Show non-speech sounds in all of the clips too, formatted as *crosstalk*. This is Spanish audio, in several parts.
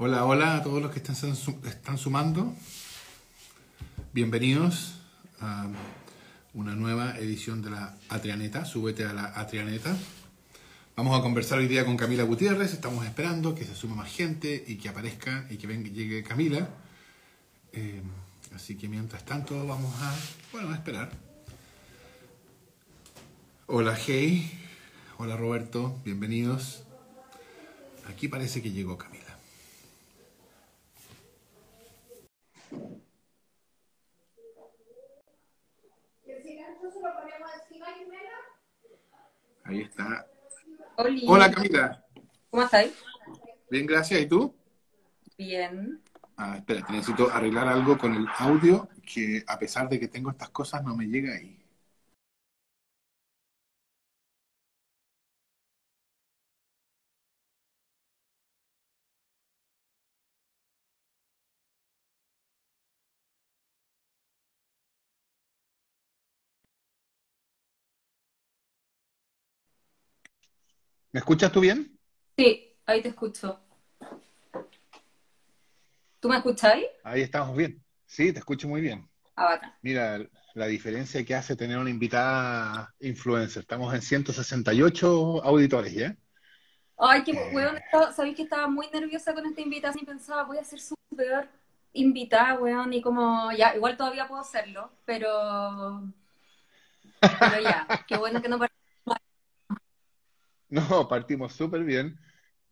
Hola, hola a todos los que están, sumando. Bienvenidos a una nueva edición de la Atrianeta. Súbete a la Atrianeta. Vamos a conversar hoy día con Camila Gutiérrez. Estamos esperando que se sume más gente y que aparezca y que venga, llegue Camila. Eh, así que mientras tanto vamos a, bueno, a esperar. Hola Hey, hola Roberto, bienvenidos. Aquí parece que llegó Camila. Ahí está. Hola Camila. ¿Cómo estáis? Bien, gracias. ¿Y tú? Bien. Ah, espera, necesito arreglar algo con el audio que a pesar de que tengo estas cosas no me llega ahí. ¿Me escuchas tú bien? Sí, ahí te escucho. ¿Tú me escucháis? Ahí estamos bien. Sí, te escucho muy bien. Ah, bacán. Mira, la diferencia que hace tener una invitada influencer. Estamos en 168 auditores, ¿ya? Ay, qué weón, sabéis que estaba muy nerviosa con esta invitación y pensaba, voy a ser su peor invitada, weón, y como, ya, igual todavía puedo hacerlo, pero, pero ya, qué bueno que no *laughs* No, partimos súper bien.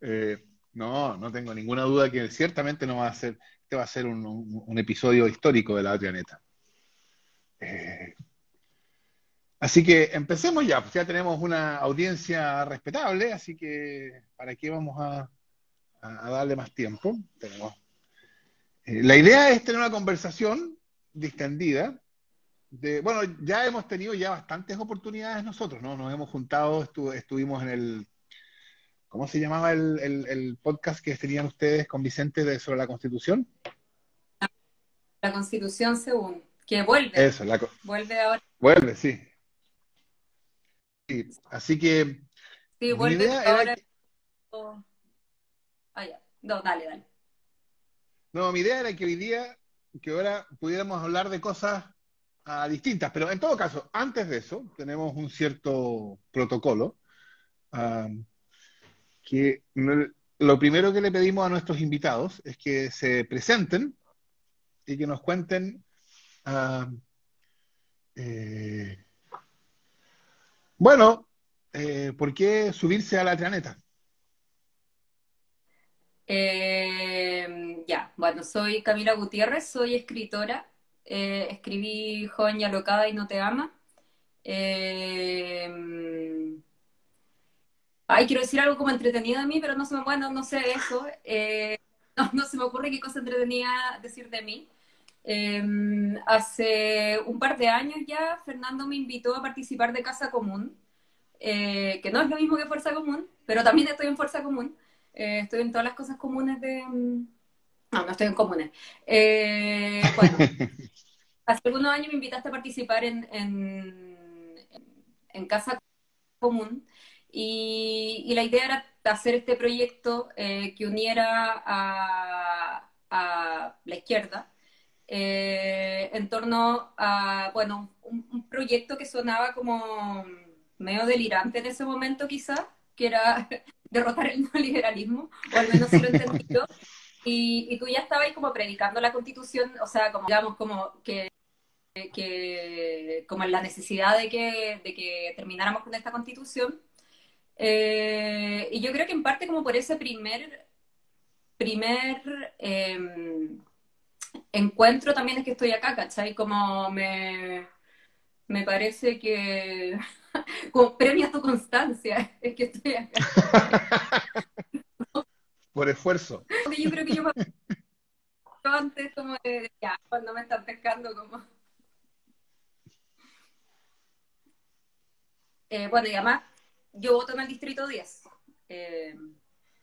Eh, no, no tengo ninguna duda que ciertamente no va a ser, este va a ser un, episodio histórico de la Adrianeta. Eh, así que empecemos ya, pues ya tenemos una audiencia respetable, así que ¿para qué vamos a, darle más tiempo? Eh, la idea es tener una conversación distendida bueno, ya hemos tenido ya bastantes oportunidades nosotros, ¿no? Nos hemos juntado, estuvimos en el, ¿cómo se llamaba el, podcast que tenían ustedes con Vicente de, sobre la Constitución? La Constitución según, que vuelve. Eso, la, vuelve ahora. Vuelve, sí. así que... Sí, vuelve ahora. Ah, ya. No, dale, dale. No, mi idea era que hoy día, que ahora pudiéramos hablar de cosas distintas, pero en todo caso, antes de eso, tenemos un cierto protocolo que lo primero que le pedimos a nuestros invitados es que se presenten y que nos cuenten eh, bueno, eh, ¿por qué subirse a la trianeta? Eh, ya, bueno, soy Camila Gutiérrez, soy escritora eh, escribí Joven y Alocada y No Te Ama. Eh, ay, quiero decir algo como entretenido de mí, pero no se me, bueno, no sé eso. Eh, *laughs* no, se me ocurre qué cosa entretenida decir de mí. hace un par de años ya, Fernando me invitó a participar de Casa Común, que no es lo mismo que Fuerza Común, pero también estoy en Fuerza Común. estoy en todas las cosas comunes de, no, no estoy en comunes. Eh, bueno, *laughs* hace algunos años me invitaste a participar en, en, Casa Común y, la idea era hacer este proyecto eh, que uniera a, la izquierda eh, en torno a, bueno, un, proyecto que sonaba como medio delirante en ese momento quizás, que era *laughs* derrotar el neoliberalismo, o al menos si lo entendí yo. *laughs* Y, tú ya estabas como predicando la constitución, o sea, como digamos, como que, que como en la necesidad de que, de que termináramos con esta constitución. Eh, y yo creo que en parte como por ese primer, primer em, encuentro también es que estoy acá, ¿cachai? Como me, me parece que *laughs* como premia tu constancia, *laughs* es que estoy acá. *laughs* por esfuerzo. yo creo que yo antes como de, ya, cuando me están pescando como... Eh, bueno, y además, yo voto en el distrito 10, eh,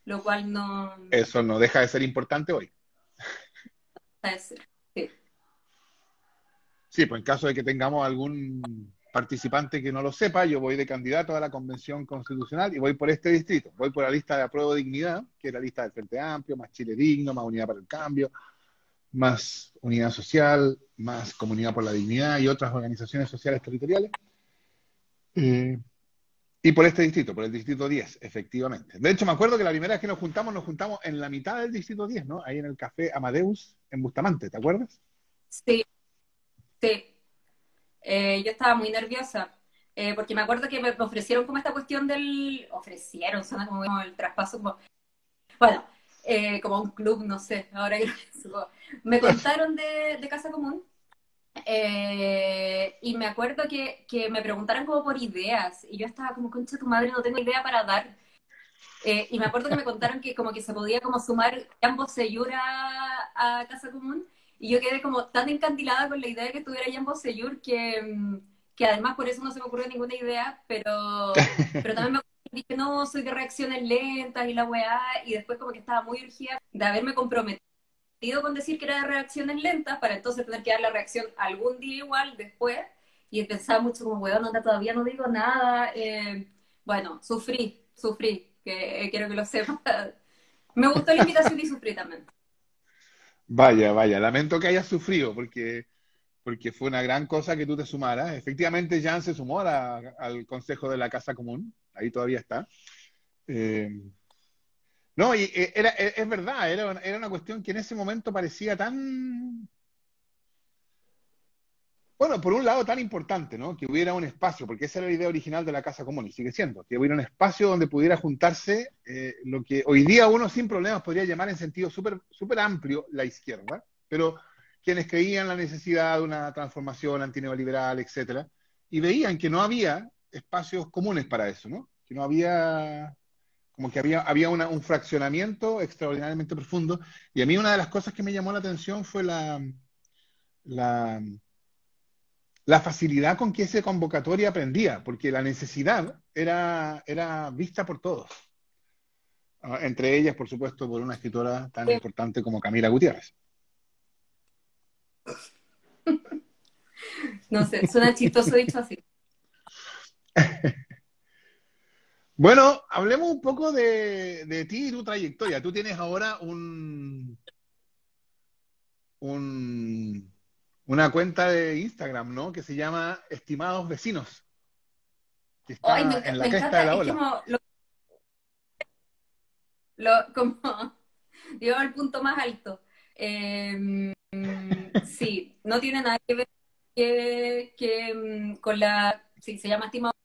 lo cual no... Eso no deja de ser importante hoy. sí. Sí, pues en caso de que tengamos algún participante que no lo sepa, yo voy de candidato a la Convención Constitucional y voy por este distrito. Voy por la lista de apruebo dignidad, que es la lista del Frente Amplio, más Chile Digno, más Unidad para el Cambio, más Unidad Social, más Comunidad por la Dignidad y otras organizaciones sociales territoriales. Eh, y por este distrito, por el distrito 10, efectivamente. De hecho, me acuerdo que la primera vez que nos juntamos, nos juntamos en la mitad del distrito 10, ¿no? Ahí en el café Amadeus, en Bustamante, ¿te acuerdas? Sí, sí. Eh, yo estaba muy nerviosa, eh, porque me acuerdo que me ofrecieron como esta cuestión del... Ofrecieron, suena como el traspaso, como... Bueno, eh, como un club, no sé, ahora que me *laughs* contaron de, de Casa Común eh, y me acuerdo que, que, me preguntaron como por ideas, y yo estaba como, concha tu madre, no tengo idea para dar. Eh, y me acuerdo que me contaron que como que se podía como sumar ambos Seyur a, a, Casa Común, y yo quedé como tan encantilada con la idea de que tuviera ambos Seyur que, que además por eso no se me ocurrió ninguna idea, pero, *laughs* pero también me dije, no, soy de reacciones lentas y la weá, y después como que estaba muy urgida de haberme comprometido con decir que era de reacciones lentas para entonces tener que dar la reacción algún día igual después y pensaba mucho como, weón, no, todavía no digo nada. Eh, bueno, sufrí, sufrí, que quiero que lo sepa. *laughs* Me gustó la invitación y sufrí también. Vaya, vaya, lamento que hayas sufrido porque, porque fue una gran cosa que tú te sumaras. Efectivamente, Jan se sumó al Consejo de la Casa Común, ahí todavía está. Eh, no, y eh, era, eh, es verdad, era, era una cuestión que en ese momento parecía tan, bueno, por un lado tan importante, ¿no? Que hubiera un espacio, porque esa era la idea original de la Casa Común y sigue siendo, que hubiera un espacio donde pudiera juntarse eh, lo que hoy día uno sin problemas podría llamar en sentido súper super amplio la izquierda, pero quienes creían la necesidad de una transformación antineoliberal, etcétera, y veían que no había espacios comunes para eso, ¿no? Que no había como que había, había un fraccionamiento extraordinariamente profundo. Y a mí una de las cosas que me llamó la atención fue la, la, la facilidad con que ese convocatoria aprendía, porque la necesidad era, era vista por todos. Ah, entre ellas, por supuesto, por una escritora tan importante como Camila Gutiérrez. *laughs* No sé, suena chistoso dicho así. *laughs* Bueno, hablemos un poco de, ti y tu trayectoria. Tú tienes ahora un, un, una cuenta de Instagram, ¿no? Que se llama Estimados Vecinos. Que está en la cresta de la ola. Como, lo, como, *laughs* llegó al punto más alto. Em, sí, no tiene nada que ver que, mm, con la, sí, se llama Estimados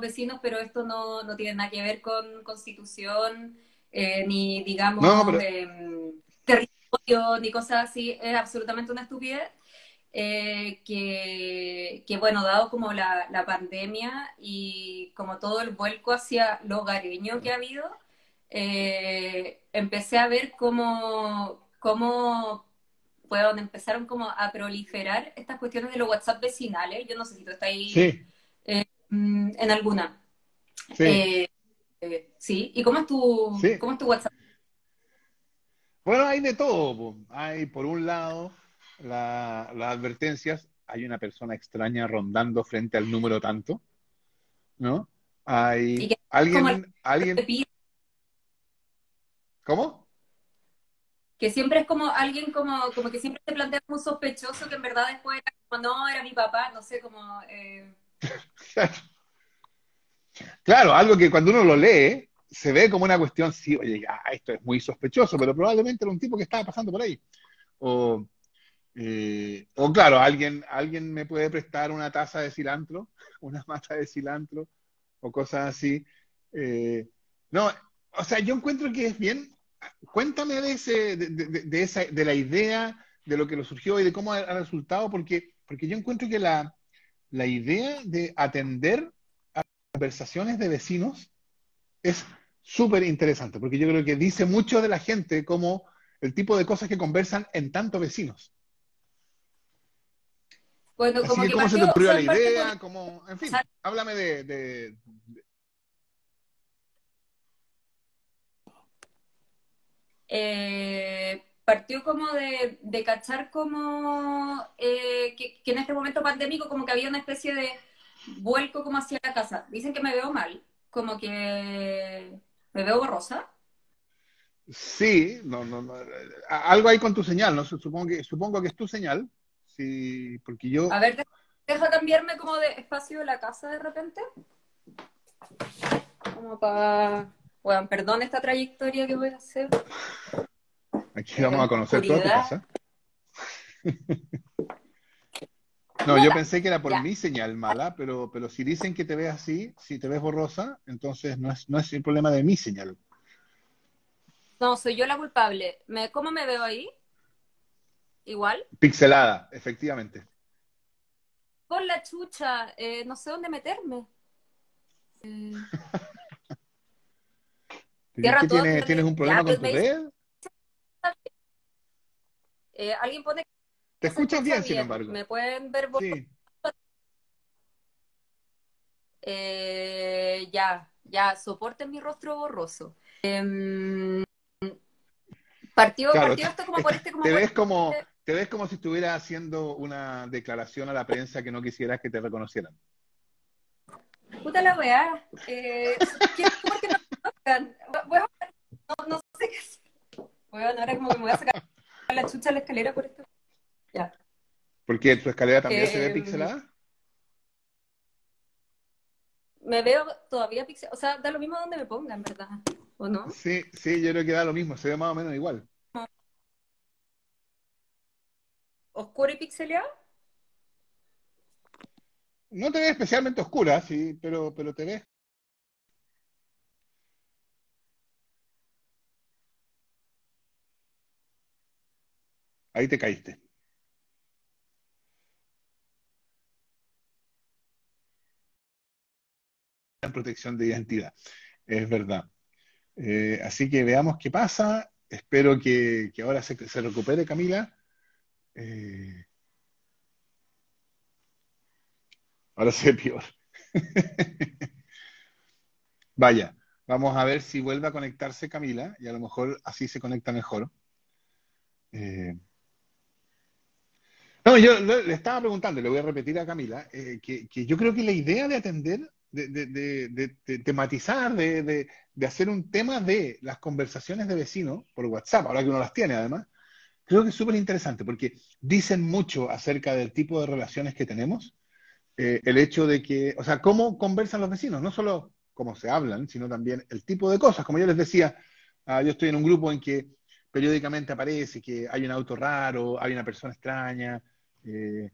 vecinos, pero esto no, no tiene nada que ver con constitución, eh, ni digamos em, territorio, ni cosas así, es absolutamente una estupidez. Eh, que, que, bueno, dado como la, la, pandemia y como todo el vuelco hacia lo hogareño que ha habido, eh, empecé a ver cómo, cómo bueno, empezaron como a proliferar estas cuestiones de los WhatsApp vecinales. Yo no sé si tú estás ahí sí. Mm, en alguna. Sí. Eh, eh, sí. ¿Y cómo es, tu, cómo es tu WhatsApp? Bueno, hay de todo. Hay, por un lado, las advertencias. Hay una persona extraña rondando frente al número tanto. ¿No? Hay alguien. alguien... ¿Cómo? Que siempre es como alguien como, como que siempre te plantea un sospechoso que en verdad después era como, no, era mi papá, no sé, como... Eh... *laughs* Claro, algo que cuando uno lo lee se ve como una cuestión, sí, oye, esto es muy sospechoso, pero probablemente era un tipo que estaba pasando por ahí. O, eh, o claro, alguien, alguien me puede prestar una taza de cilantro, *laughs* una mata de cilantro, o cosas así. Eh, no, o sea, yo encuentro que es bien. Cuéntame de, ese, de, esa, de la idea, de lo que lo surgió y de cómo ha, resultado, porque, porque yo encuentro que la, la idea de atender a conversaciones de vecinos es súper interesante, porque yo creo que dice mucho de la gente como el tipo de cosas que conversan en tantos vecinos. Bueno, como que, ¿cómo se te ocurrió la idea? en fin, háblame de, Eh, partió como de, de cachar como eh, que, en este momento pandémico como que había una especie de, vuelco como hacia la casa. Dicen que me veo mal, como que me veo borrosa. Sí, no, no, no, algo hay con tu señal, ¿no? Supongo que, supongo que es tu señal, sí, porque yo... A ver, deja cambiarme como de espacio de la casa de repente. Como para... Bueno, perdón esta trayectoria que voy a hacer. Aquí vamos a conocer toda tu casa. No, yo pensé que era por mi señal mala, pero, pero si dicen que te ves así, si te ves borrosa, entonces no es, no es el problema de mi señal. No, soy yo la culpable. ¿Me, ¿Cómo me veo ahí? ¿Igual? Pixelada, efectivamente. Por la chucha, eh, no sé dónde meterme. *laughs* Eh... ¿Tienes, ¿Tienes un problema con tu red? Eh, alguien pone te escuchas bien, sin embargo. Me pueden ver sí. eh, ya, ya, soporten mi rostro borroso. Eh, partido, claro, partido esto como por este como te ves como te ves como si estuvieras haciendo una declaración a la prensa que no quisieras que te reconocieran. Puta la weá. Eh, ¿Por qué no me no, no sé qué hacer. Bueno, ahora como que me voy a sacar la chucha a la escalera por esto. Ya. ¿Por qué tu escalera también se ve Eh, pixelada? Me veo todavía pixel, o sea, da lo mismo donde me pongan, ¿verdad? ¿O no? Sí, sí, yo creo que da lo mismo, se ve más o menos igual. ¿Oscuro y pixeleado? No te ves especialmente oscura, sí, pero, pero te ves. Ahí te caíste. En protección de identidad, es verdad. Eh, así que veamos qué pasa. Espero que, ahora se, se recupere Camila. Eh, ahora se ve peor. *laughs* Vaya, vamos a ver si vuelve a conectarse Camila y a lo mejor así se conecta mejor. Eh, no, yo le, estaba preguntando, le voy a repetir a Camila, eh, que, que yo creo que la idea de atender, de, de- de- de- tematizar, de, hacer un tema de las conversaciones de vecinos por WhatsApp, ahora que uno las tiene además, creo que es súper interesante porque dicen mucho acerca del tipo de relaciones que tenemos, eh, el hecho de que, o sea, cómo conversan los vecinos, no solo cómo se hablan, sino también el tipo de cosas. Como yo les decía, ah, yo estoy en un grupo en que periódicamente aparece que hay un auto raro, hay una persona extraña, eh,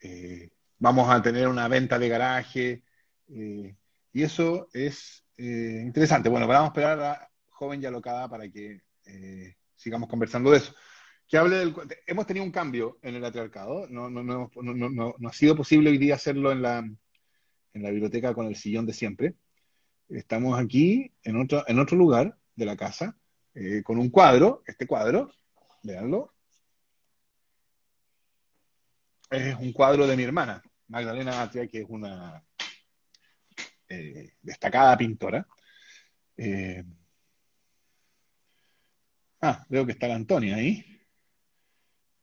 eh, vamos a tener una venta de garaje, eh, y eso es interesante. Bueno, vamos a esperar a joven y alocada para que sigamos conversando de eso. Que hable del, hemos tenido un cambio en el patriarcado, no, no, no, no, ha sido posible hoy día hacerlo en la, en la biblioteca con el sillón de siempre. Estamos aquí en otro, en otro lugar de la casa, con un cuadro, este cuadro, véanlo, es un cuadro de mi hermana, Magdalena Atria, que es una eh, destacada pintora. Eh, ah, veo que está la Antonia ahí.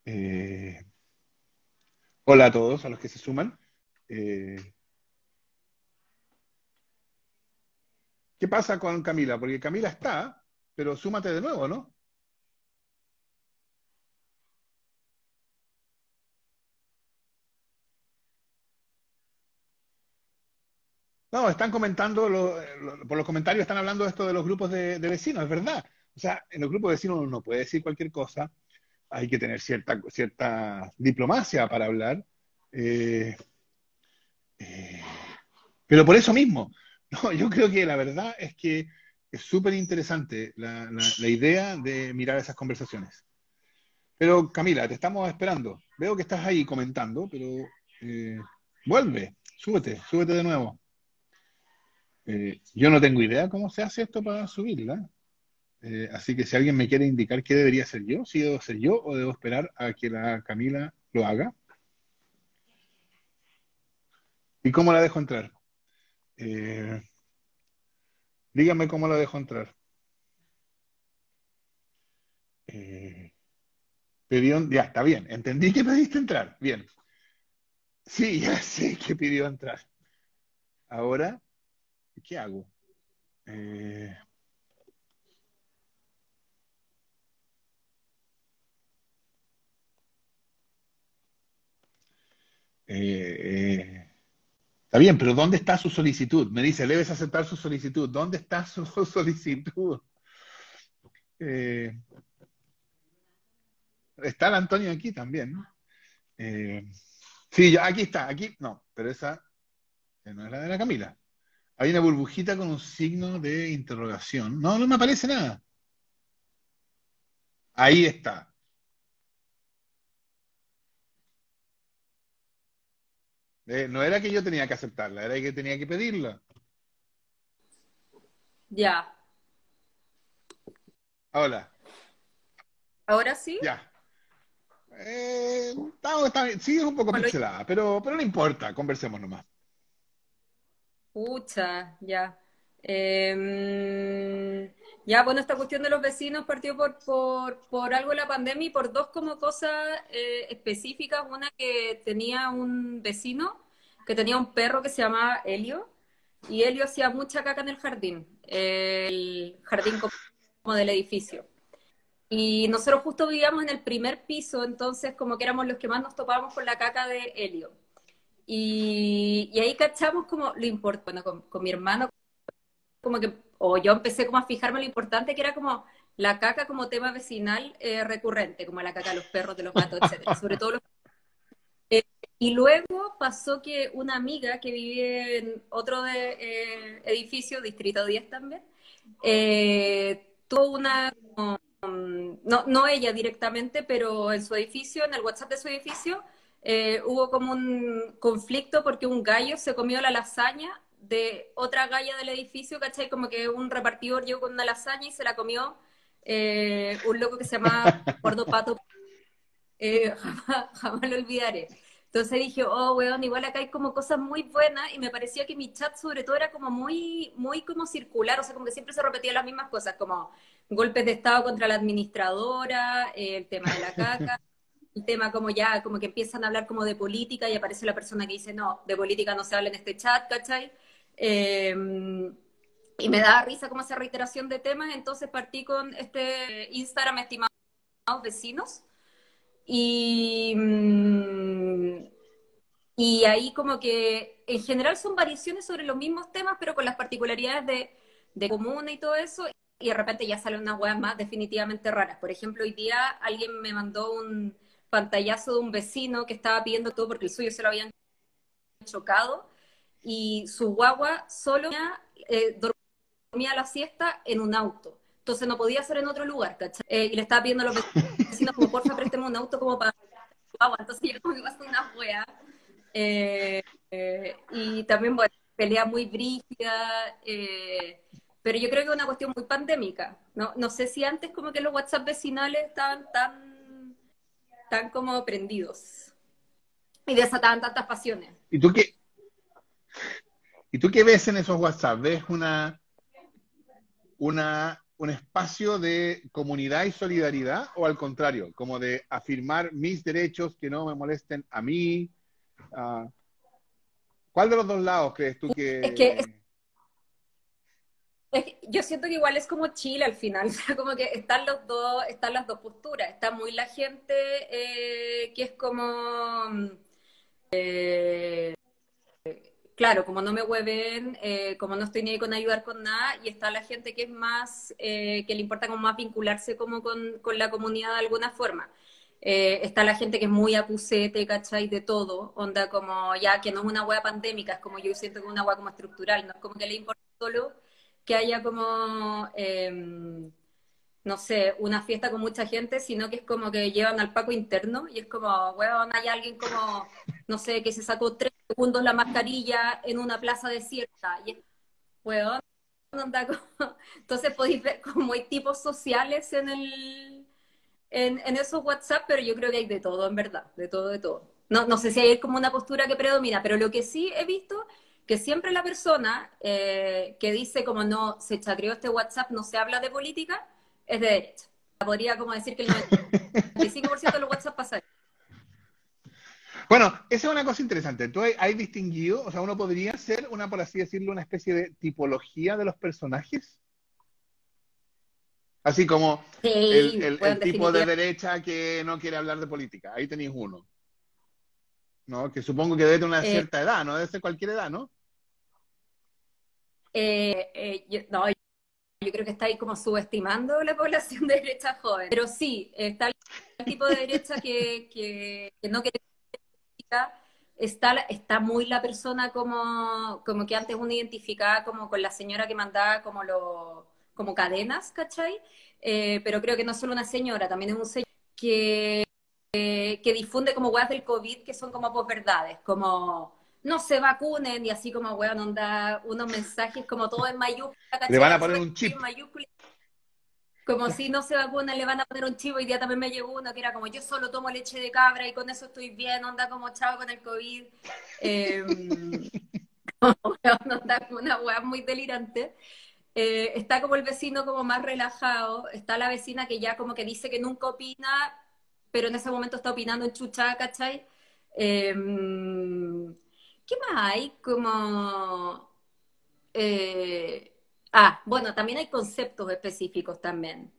Eh, hola a todos, a los que se suman. ¿qué pasa con Camila? Porque Camila está, pero súmate de nuevo, ¿no? No, están comentando, por los comentarios están hablando esto de los grupos de, vecinos, es verdad. O sea, en los grupos de vecinos uno no puede decir cualquier cosa, hay que tener cierta, cierta diplomacia para hablar. eh, eh, pero por eso mismo, *laughs* no, yo creo que la verdad es que es súper interesante la, la- la idea de mirar esas conversaciones. Pero Camila, te estamos esperando. Veo que estás ahí comentando, pero eh, vuelve, súbete, súbete de nuevo. Eh, yo no tengo idea cómo se hace esto para subirla. Eh, así que si alguien me quiere indicar qué debería hacer yo, si debo ser yo o debo esperar a que la Camila lo haga. ¿Y cómo la dejo entrar? Eh, dígame cómo la dejo entrar. Eh, pidió, ya está bien, entendí que pediste entrar. Bien. Sí, *laughs* ya sé que pidió entrar. Ahora, ¿qué hago? Eh, eh, eh, está bien, pero ¿dónde está su solicitud? Me dice, debes aceptar su solicitud. ¿Dónde está su *laughs* solicitud? Está el Antonio aquí también, ¿no? Sí, aquí está, aquí, no, pero esa no es la de la Camila. Hay una burbujita con un signo de interrogación. No, no me aparece nada. Ahí está. Eh, no era que yo tenía que aceptarla, era que tenía que pedirla. Ya. Hola. ¿Ahora sí? Ya. Eh, sí, es un poco pixelada, pero, pero no importa, conversemos nomás. Pucha, ya. Em, ya, bueno, esta cuestión de los vecinos partió por, por, por algo de la pandemia y por dos como cosas eh, específicas. Una que tenía un vecino que tenía un perro que se llamaba Helio y Helio hacía mucha caca en el jardín, el jardín como del edificio. Y nosotros justo vivíamos en el primer piso, entonces como que éramos los que más nos topábamos con la caca de Helio. Y, ahí cachamos como lo importante, bueno, con, mi hermano, como que, o yo empecé como a fijarme lo importante que era como la caca como tema vecinal eh, recurrente, como la caca de los perros, de los gatos, etcétera, *laughs* sobre todo los... Eh, y luego pasó que una amiga que vivía en otro de, eh, edificio, Distrito 10 también, tuvo una no, no ella directamente, pero en su edificio, en el WhatsApp de su edificio, eh, hubo como un conflicto porque un gallo se comió la lasaña de otra galla del edificio, ¿cachai? Como que un repartidor llegó con una lasaña y se la comió eh, un loco que se llama *laughs* Gordo Pato. Eh, jamás lo olvidaré. Entonces dije, oh, weón, igual acá hay como cosas muy buenas y me parecía que mi chat sobre todo era como muy, muy como circular, o sea, como que siempre se repetían las mismas cosas, como golpes de Estado contra la administradora, el tema de la caca, *laughs* el tema como ya, como que empiezan a hablar como de política y aparece la persona que dice, no, de política no se habla en este chat, ¿cachai? Em, y me da risa como esa reiteración de temas, entonces partí con este Instagram, estimados vecinos, y, mm, y ahí como que en general son variaciones sobre los mismos temas, pero con las particularidades de, de comuna y todo eso, y de repente ya salen unas weas más definitivamente raras. Por ejemplo, hoy día alguien me mandó un pantallazo de un vecino que estaba pidiendo todo porque el suyo se lo habían chocado, y su guagua solo eh, dormía la siesta en un auto. Entonces no podía ser en otro lugar, ¿cachai? Eh, y le estaba pidiendo a los vecinos como, porfa, présteme un auto como para... Entonces yo como que pasó una wea. Eh, eh, y también, bueno, pelea muy brígida, pero yo creo que es una cuestión muy pandémica. No, no sé si antes como que los WhatsApp vecinales estaban tan, tan como prendidos y desataban tantas pasiones. ¿Y tú qué? ¿Y tú qué ves en esos WhatsApp? ¿Ves una, una un espacio de comunidad y solidaridad o al contrario, como de afirmar mis derechos que no me molesten a mí? Ah, ¿Cuál de los dos lados crees tú que... Es que yo siento que igual es como Chile al final, *laughs* como que están los dos, están las dos posturas, está muy la gente eh, que es como eh, claro, como no me hueven, eh, como no estoy ni con ayudar con nada, y está la gente que es más, eh, que le importa como más vincularse como con, la comunidad de alguna forma. Eh, está la gente que es muy acusete, ¿cachai? De todo, onda como ya que no es una hueá pandémica, es como yo siento que es una hueá como estructural, no es como que le importa solo que haya como em, no sé, una fiesta con mucha gente, sino que es como que llevan al Paco interno y es como, weón, hay alguien como, no sé, que se sacó tres segundos la mascarilla en una plaza desierta. Y es, weón, *laughs* Entonces podéis ver como hay tipos sociales en el en, en, esos WhatsApp, pero yo creo que hay de todo, en verdad, de todo, de todo. No, no sé si hay como una postura que predomina, pero lo que sí he visto que siempre la persona eh, que dice como no, se chacreó este WhatsApp, no se habla de política, es de derecha. Podría como decir que el 95% de los WhatsApp pasa. Bueno, esa es una cosa interesante. Tú hay, hay distinguido, o sea, uno podría ser una, por así decirlo, una especie de tipología de los personajes. Así como Sí, el, el- bueno, el tipo de derecha que no quiere hablar de política. Ahí tenéis uno. ¿No? Que supongo que debe tener una Eh, cierta edad, no debe ser cualquier edad, ¿no? Eh, eh, yo, no, yo creo que está ahí como subestimando la población de derecha joven. Pero sí, está el tipo de derecha que, que, que no quiere. Está, está muy la persona como, como que antes uno identificaba como con la señora que mandaba como, lo, como cadenas, ¿cachai? Eh, pero creo que no es solo una señora, también es un señor que, que, que difunde como weas del COVID que son como posverdades, como no se vacunen y así como weón onda unos mensajes como todo en mayúscula, ¿cachai? Le van a poner un chip. En mayúscula. Como si no se vacunan, le van a poner un chip. Hoy día también me llegó uno que era como yo solo tomo leche de cabra y con eso estoy bien, onda como chavo con el COVID. *laughs* Eh, weón, onda como una weá muy delirante. Eh, está como el vecino como más relajado, está la vecina que ya como que dice que nunca opina, pero en ese momento está opinando en chuchada, ¿cachai? Eh, ¿qué más hay? Como... eh, ah, bueno, también hay conceptos específicos también,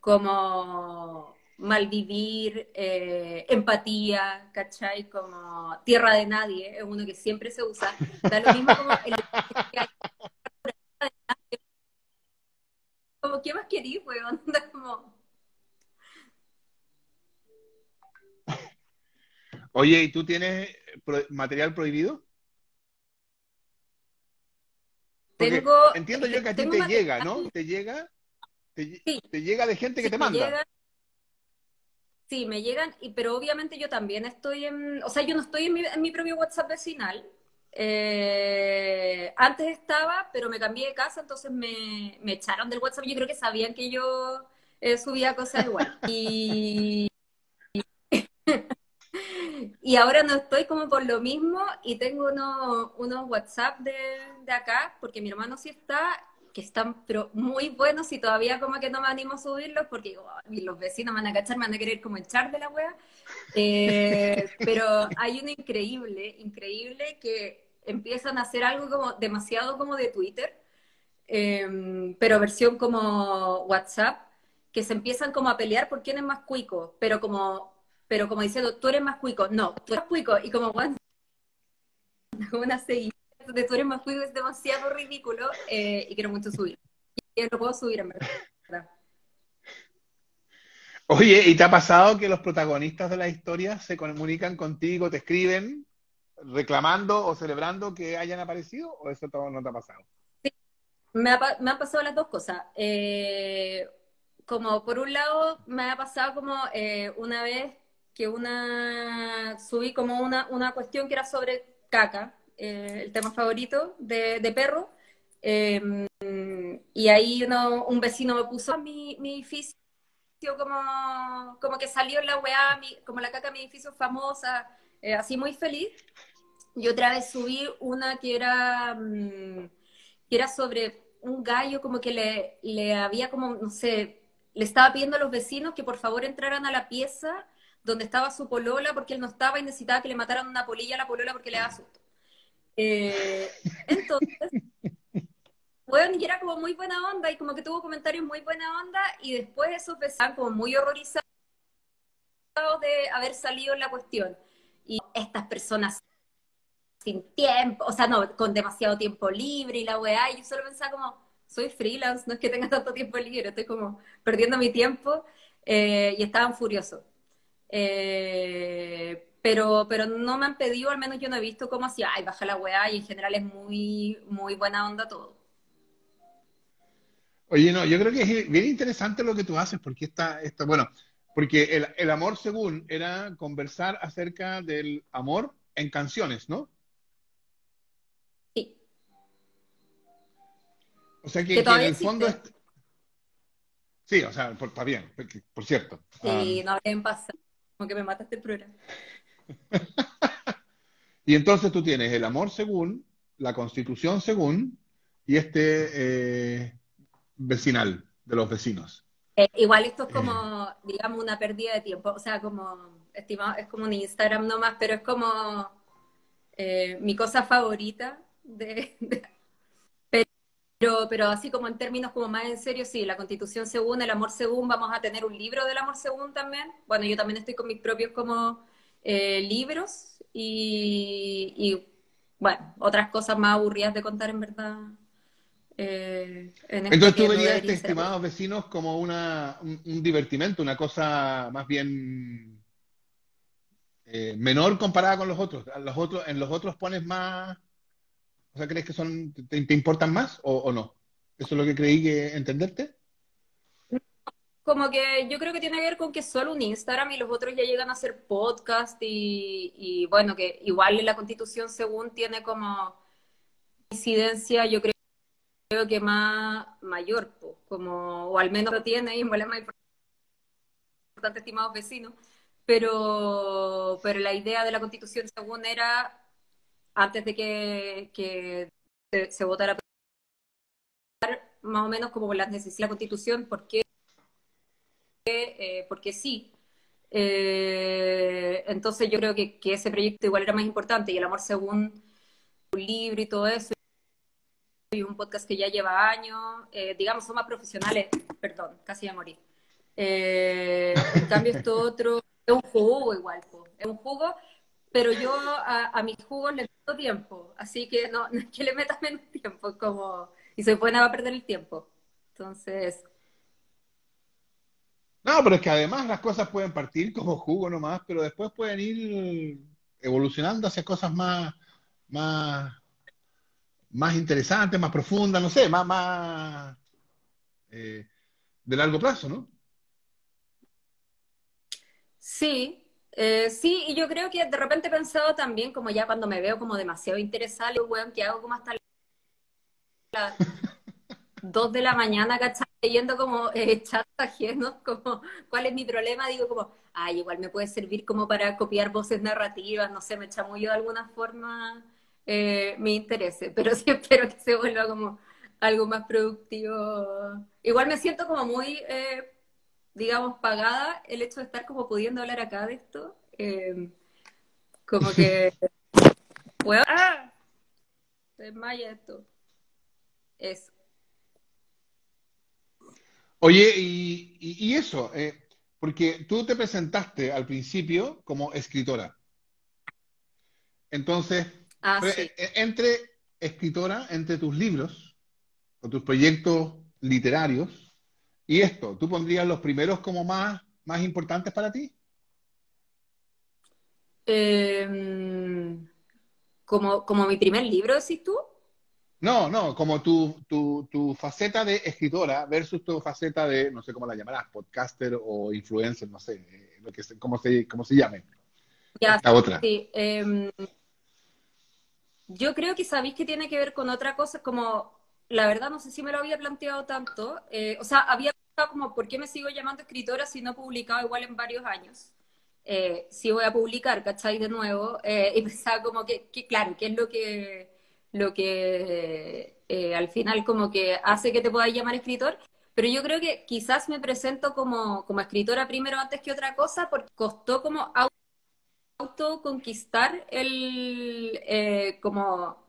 como malvivir, eh, empatía, ¿cachai? Como tierra de nadie, es uno que siempre se usa. Da lo mismo como el que *laughs* hay como, ¿qué más querís, weón? *laughs* Como, Oye, ¿y tú tienes pro- material prohibido? Porque Tengo- entiendo yo que a ti te llega, ¿no? Te llega, te, Sí. te llega de gente que te manda. llegan- sí, me llegan, y, pero obviamente yo también estoy en, o sea, yo no estoy en mi, en mi propio WhatsApp vecinal. Eh, antes estaba, pero me cambié de casa, entonces me, me echaron del WhatsApp. Yo creo que sabían que yo eh, subía cosas igual. *laughs* Y, y ahora no estoy como por lo mismo y tengo unos, unos WhatsApp de, de acá, porque mi hermano sí está, que están pero muy buenos y todavía como que no me animo a subirlos porque digo, "Ay, los vecinos me van a cachar, me van a querer como echar de la wea. Eh, *laughs* pero hay uno increíble, increíble que empiezan a hacer algo como demasiado como de Twitter, eh, pero versión como WhatsApp, que se empiezan como a pelear por quién es más cuico, pero como, pero como diciendo, tú eres más cuico, no, tú eres cuico, y como *laughs* una seguida de tú eres más cuico es demasiado ridículo eh, y quiero mucho subir. Y lo puedo subir en verdad. Oye, ¿y te ha pasado que los protagonistas de la historia se comunican contigo, te escriben reclamando o celebrando que hayan aparecido? ¿O eso no te ha pasado? Me, ha, me han pasado las dos cosas. Eh, como por un lado, me ha pasado como eh, una vez que una subí como una, una cuestión que era sobre caca, eh, el tema favorito de, de perro. Eh, y ahí uno- un vecino me puso mi, mi edificio como, como que salió en la weá, mi- como la caca mi edificio famosa, eh, así muy feliz. Y otra vez subí una que era, mm, que era sobre un gallo como que le, le había como, no sé, le estaba pidiendo a los vecinos que por favor entraran a la pieza donde estaba su polola porque él no estaba y necesitaba que le mataran una polilla a la polola porque le daba susto. Eh, entonces, bueno, y era como muy buena onda y como que tuvo comentarios muy buena onda y después vecinos estaban como muy horrorizados de haber salido en la cuestión. Y estas personas sin tiempo, o sea, no, con demasiado tiempo libre y la weá, y yo solo pensaba como, soy freelance, no es que tenga tanto tiempo libre, estoy como perdiendo mi tiempo, eh, y estaban furiosos. Eh, pero, pero no me han pedido, al menos yo no he visto como así, ay, baja la weá, y en general es muy, muy buena onda todo. Oye, no, yo creo que es bien interesante lo que tú haces, porque está, está bueno, porque el, el amor según era conversar acerca del amor en canciones, ¿no? Sí, O sea que, que que en el fondo es- Sí, o sea, por- está bien, por cierto. Sí, Ah, no habrían pasado, como que me mataste el programa. *laughs* y entonces tú tienes el amor según, la constitución según, y este eh, vecinal de los vecinos. Eh, igual esto es como, digamos, una pérdida de tiempo, o sea, como estimado, es como un Instagram nomás, pero es como eh, mi cosa favorita de, *laughs* pero, pero así como en términos como más en serio, sí, la constitución según, el amor según, vamos a tener un libro del amor según también. Bueno, yo también estoy con mis propios como eh, libros y, bueno, otras cosas más aburridas de contar en verdad. Eh, Entonces tú verías este, estimados vecinos, como una, un, divertimento, una cosa más bien eh, menor comparada con los otros. Los otros. En los otros pones más o sea, ¿crees que son, te, importan más o, no? ¿Eso es lo que creí que entenderte? Como que yo creo que tiene que ver con que solo un Instagram y los otros ya llegan a hacer podcast y, bueno, que igual en la constitución según tiene como incidencia, yo creo, creo que más mayor, como, o al menos lo tiene y es más importante, estimados vecinos, pero, pero la idea de la constitución según era antes de que, se, votara más o menos como las necesidades de la Constitución, porque, eh, porque sí. Eh, entonces yo creo que, ese proyecto igual era más importante y el amor según un libro y todo eso y un podcast que ya lleva años, eh, digamos, son más profesionales, perdón, casi ya morí. en cambio esto otro es un jugo igual, es un jugo pero yo a, mis jugos le meto tiempo, así que no, es que le metas menos tiempo, como, y soy buena a perder el tiempo. Entonces... No, pero es que además las cosas pueden partir como jugo nomás, pero después pueden ir evolucionando hacia cosas más, más, más interesantes, más profundas, no sé, más, más eh, de largo plazo, ¿no? Sí, eh, sí, y yo creo que de repente he pensado también, como ya cuando me veo como demasiado interesada, weón, que hago como hasta las *laughs* 2 de la mañana, ¿cachai? Leyendo como eh, chats ajenos, como cuál es mi problema, digo como, ay, igual me puede servir como para copiar voces narrativas, no sé, me chamullo de alguna forma eh, mi interés, pero sí *laughs* espero que se vuelva como algo más productivo. Igual me siento como muy... Eh, digamos, pagada el hecho de estar como pudiendo hablar acá de esto. Eh, como que... *laughs* ¿Puedo? ¡Ah! Desmaya esto. Eso. Oye, y, eso, eh, porque tú te presentaste al principio como escritora. Entonces, ah, eh, entre escritora, entre tus libros o tus proyectos literarios, ¿Y esto? ¿Tú pondrías los primeros como más, más importantes para ti? Em, como, como mi primer libro, decís tú. No, no, como tu, tu, tu, faceta de escritora versus tu faceta de, no sé cómo la llamarás, podcaster o influencer, no sé, eh, lo que cómo, se, cómo se llame. Ya, otra. Sí, em, yo creo que sabéis que tiene que ver con otra cosa, como la verdad no sé si me lo había planteado tanto. Eh, o sea, había pensado como, ¿por qué me sigo llamando escritora si no he publicado igual en varios años? Eh, si voy a publicar, ¿cachai? De nuevo. Eh, y *laughs* pensaba como que, claro, ¿qué es lo que, lo que al final como que hace que te puedas llamar escritor? Pero yo creo que quizás me presento como, como escritora primero antes que otra cosa porque costó como autoconquistar el, como,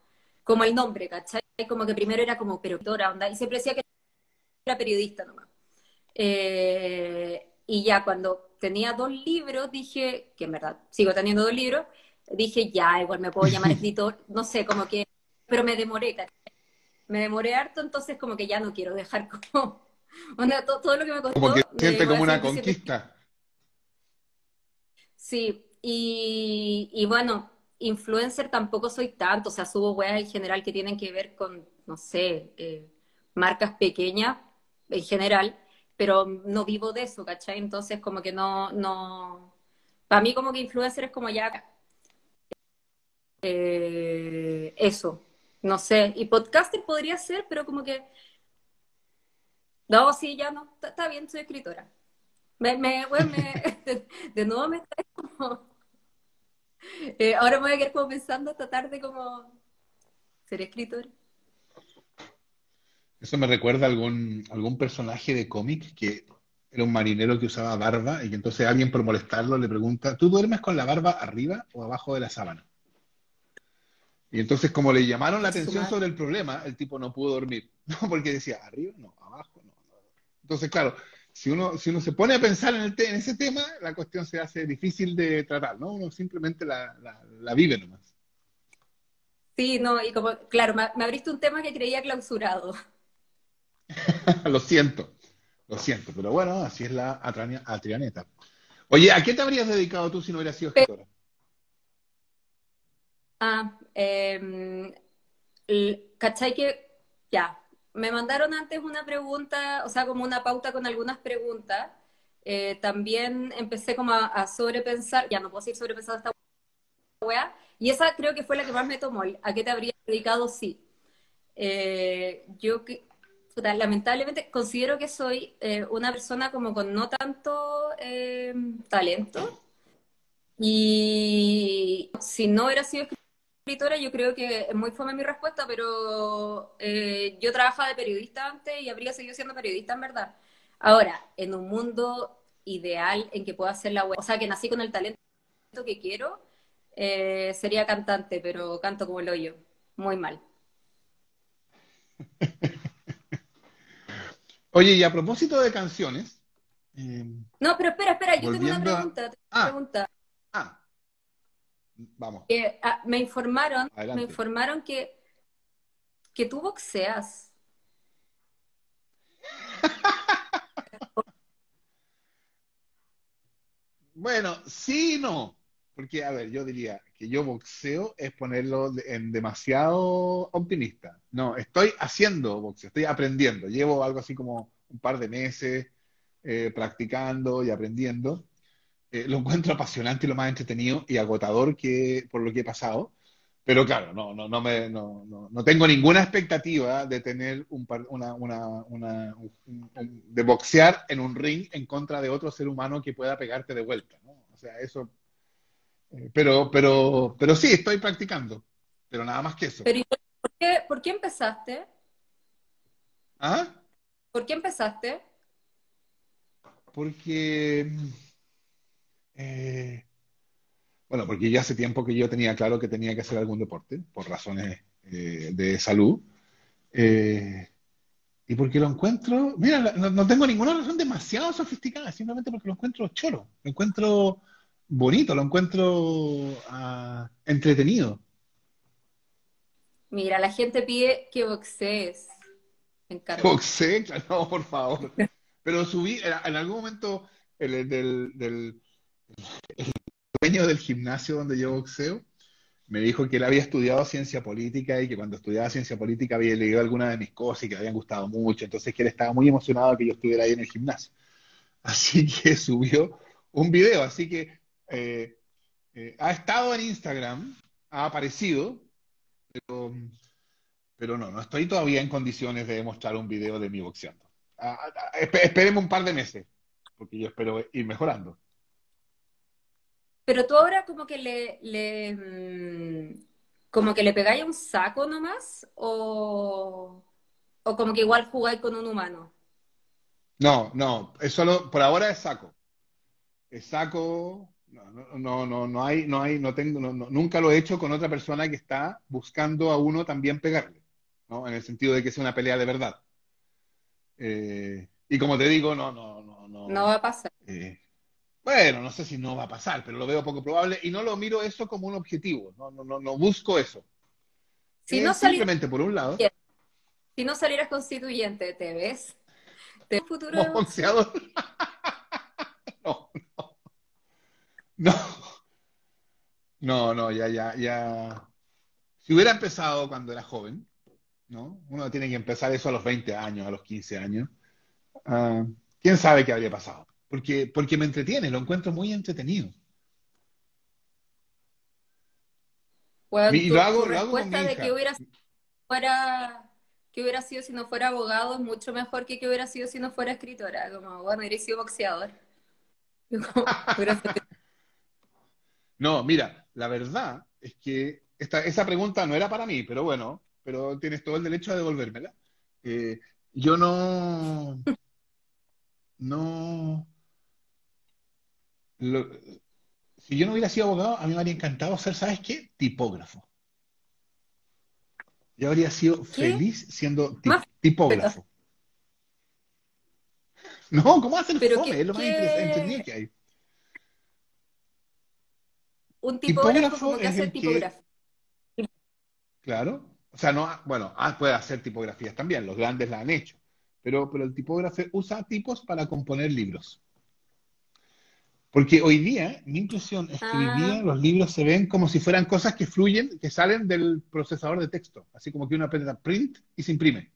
como el nombre, ¿cachai? como que primero era como periodista, onda, y siempre decía que era periodista nomás. Eh, y ya cuando tenía dos libros, dije, que en verdad sigo teniendo dos libros, dije, ya, igual me puedo llamar *laughs* escritor, no sé, como que, pero me demoré, me demoré harto, entonces como que ya no quiero dejar como, *laughs* todo, lo que me costó. Como que siente como una conquista. Sí, y, y bueno, influencer tampoco soy tanto, o sea, subo weas en general que tienen que ver con, no sé, eh, marcas pequeñas en general, pero no vivo de eso, ¿cachai? Entonces como que no, no, para mí como que influencer es como ya eh, eso, no sé, y podcaster podría ser, pero como que, no, sí, ya no, está bien, soy escritora. Me, me, me *laughs* de, nuevo me está como *laughs* eh, ahora me voy a quedar como pensando esta tarde como ser escritor. Eso me recuerda a algún, algún personaje de cómic que era un marinero que usaba barba y que entonces alguien por molestarlo le pregunta, ¿tú duermes con la barba arriba o abajo de la sábana? Y entonces como le llamaron la atención sobre el problema, el tipo no pudo dormir, *laughs* ¿no? Porque decía, arriba, no, abajo, no. Entonces, claro, si uno, si uno se pone a pensar en, el en ese tema, la cuestión se hace difícil de tratar, ¿no? Uno simplemente la, la, vive nomás. Sí, no, y como, claro, me, me abriste un tema que creía clausurado. *laughs* lo siento. Lo siento, pero bueno, así es la Atrianeta. Oye, ¿a qué te habrías dedicado tú si no hubieras sido escritora? Ah, eh, ¿cachai que ya? Me mandaron antes una pregunta, o sea, como una pauta con algunas preguntas. Eh, también empecé como a, sobrepensar, ya no puedo seguir sobrepensando esta weá, y esa creo que fue la que más me tomó. ¿A qué te habrías dedicado? Sí. Eh, yo lamentablemente considero que soy eh, una persona como con no tanto eh, talento. Y si no hubiera sido escritora, yo creo que es muy fome mi respuesta, pero eh, yo trabajaba de periodista antes y habría seguido siendo periodista en verdad. Ahora, en un mundo ideal en que pueda hacer la web, o sea, que nací con el talento que quiero, sería cantante, pero canto como el hoyo, muy mal. *laughs* Oye, y a propósito de canciones. Eh, no, pero espera, espera, yo tengo una pregunta. Ah, pregunta. ah, vamos. Ah, me informaron, me informaron que, que tú boxeas. *laughs* bueno, sí y no. Porque, a ver, yo diría que yo boxeo es ponerlo en demasiado optimista. No, estoy haciendo boxeo, estoy aprendiendo. Llevo algo así como un par de meses eh, practicando y aprendiendo. Eh, lo encuentro apasionante y lo más entretenido y agotador que por lo que he pasado. Pero claro, no, no, no, me, no, no, tengo ninguna expectativa de tener un, una, una, una de boxear en un ring en contra de otro ser humano que pueda pegarte de vuelta. ¿no? O sea, eso pero, pero, pero sí, estoy practicando, pero nada más que eso. Pero ¿por qué, por qué empezaste? ¿Ah? ¿Por qué empezaste? Porque, eh, bueno, porque ya hace tiempo que yo tenía claro que tenía que hacer algún deporte, por razones eh, de salud. Eh, y porque lo encuentro, mira, no, no, tengo ninguna razón demasiado sofisticada, simplemente porque lo encuentro choro, lo encuentro bonito, lo encuentro ah, entretenido. Mira, la gente pide que boxees. Boxee, no, por favor. Pero subí, en algún momento, el, del, del el dueño del gimnasio donde yo boxeo me dijo que él había estudiado ciencia política y que cuando estudiaba ciencia política había leído algunas de mis cosas y que le habían gustado mucho. Entonces que él estaba muy emocionado que yo estuviera ahí en el gimnasio. *laughs* Así que *laughs* subió un video. Así que eh, eh, ha estado en Instagram, ha aparecido, pero, no, no estoy todavía en condiciones de mostrar un video de mi boxeando. Ah, ah, ah, esperemos un par de meses, porque yo espero ir mejorando. Pero tú ahora como que le, le mm, como que le pegáis un saco nomás, o, o como que igual jugáis con un humano. No, no, es solo, por ahora es saco. Es saco, no, no, no, no hay, no hay, no tengo, nunca lo he hecho con otra persona que está buscando a uno también pegarle, ¿no? En el sentido de que sea una pelea de verdad. Eh, y como te digo, no, no, no, no. No va a pasar. Eh, bueno, no sé si no va a pasar, pero lo veo poco probable y no lo miro eso como un objetivo, no, no, no, no busco eso. Si no simplemente por un lado. Si no salieras constituyente, ¿te ves? ¿Te ves futuro? *laughs* no, no. No, no, ya, ya, ya. Si hubiera empezado cuando era joven, ¿no? Uno tiene que empezar eso a los 20 años, a los 15 años. Ah, ¿Quién sabe qué habría pasado? Porque, porque me entretiene, lo encuentro muy entretenido. y lo hago, lo hago con de que hubiera, fuera, que hubiera sido si no fuera abogado es mucho mejor que que hubiera sido si no fuera escritora. Como, bueno, hubiera sido boxeador. *laughs* No, mira, la verdad es que esta, esa pregunta no era para mí, pero bueno, pero tienes todo el derecho a devolvérmela. Eh, yo no, no... si yo no hubiera sido abogado, a mí me habría encantado ser, ¿sabes qué? Tipógrafo. Yo habría sido feliz siendo tipógrafo. No, ¿cómo hacer fome? es lo más entretenido que hay. Un tipógrafo, que hace tipografía. Claro. O sea, no, bueno, ah, puede hacer tipografías también, los grandes la han hecho. Pero, pero el tipógrafo usa tipos para componer libros. Porque hoy día, mi impresión es que hoy día ah. los libros se ven como si fueran cosas que fluyen, que salen del procesador de texto, así como que uno aprieta print y se imprime.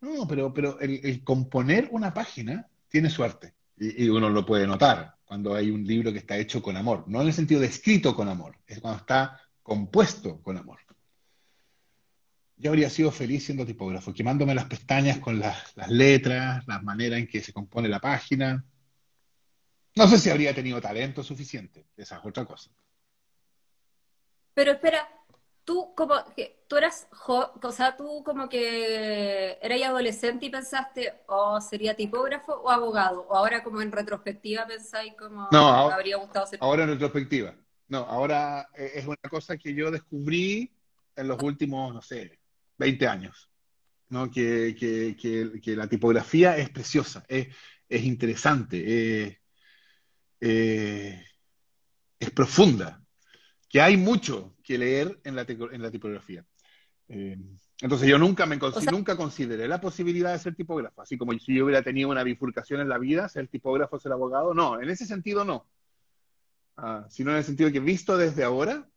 No, pero, pero el, componer una página tiene suerte y, y, uno lo puede notar cuando hay un libro que está hecho con amor, no en el sentido de escrito con amor, es cuando está compuesto con amor. Yo habría sido feliz siendo tipógrafo, quemándome las pestañas con las, las letras, la manera en que se compone la página no sé si habría tenido talento suficiente, esa es otra cosa. Pero espera, tú como que tú eras, o sea, tú como que eras adolescente y pensaste, o oh, sería tipógrafo o abogado, o ahora como en retrospectiva pensáis como no, habría gustado ser. Ahora en retrospectiva. No, ahora eh, es una cosa que yo descubrí en los últimos, no sé, 20 años. ¿no? Que, que, que, la tipografía es preciosa, es, es interesante, es, eh, es profunda, que hay mucho que leer en la, en la tipografía. Eh, entonces yo nunca me nunca consideré la posibilidad de ser tipógrafo, así como si yo hubiera tenido una bifurcación en la vida, ser tipógrafo, ser abogado, no, en ese sentido no. Ah, sino en el sentido que visto desde ahora,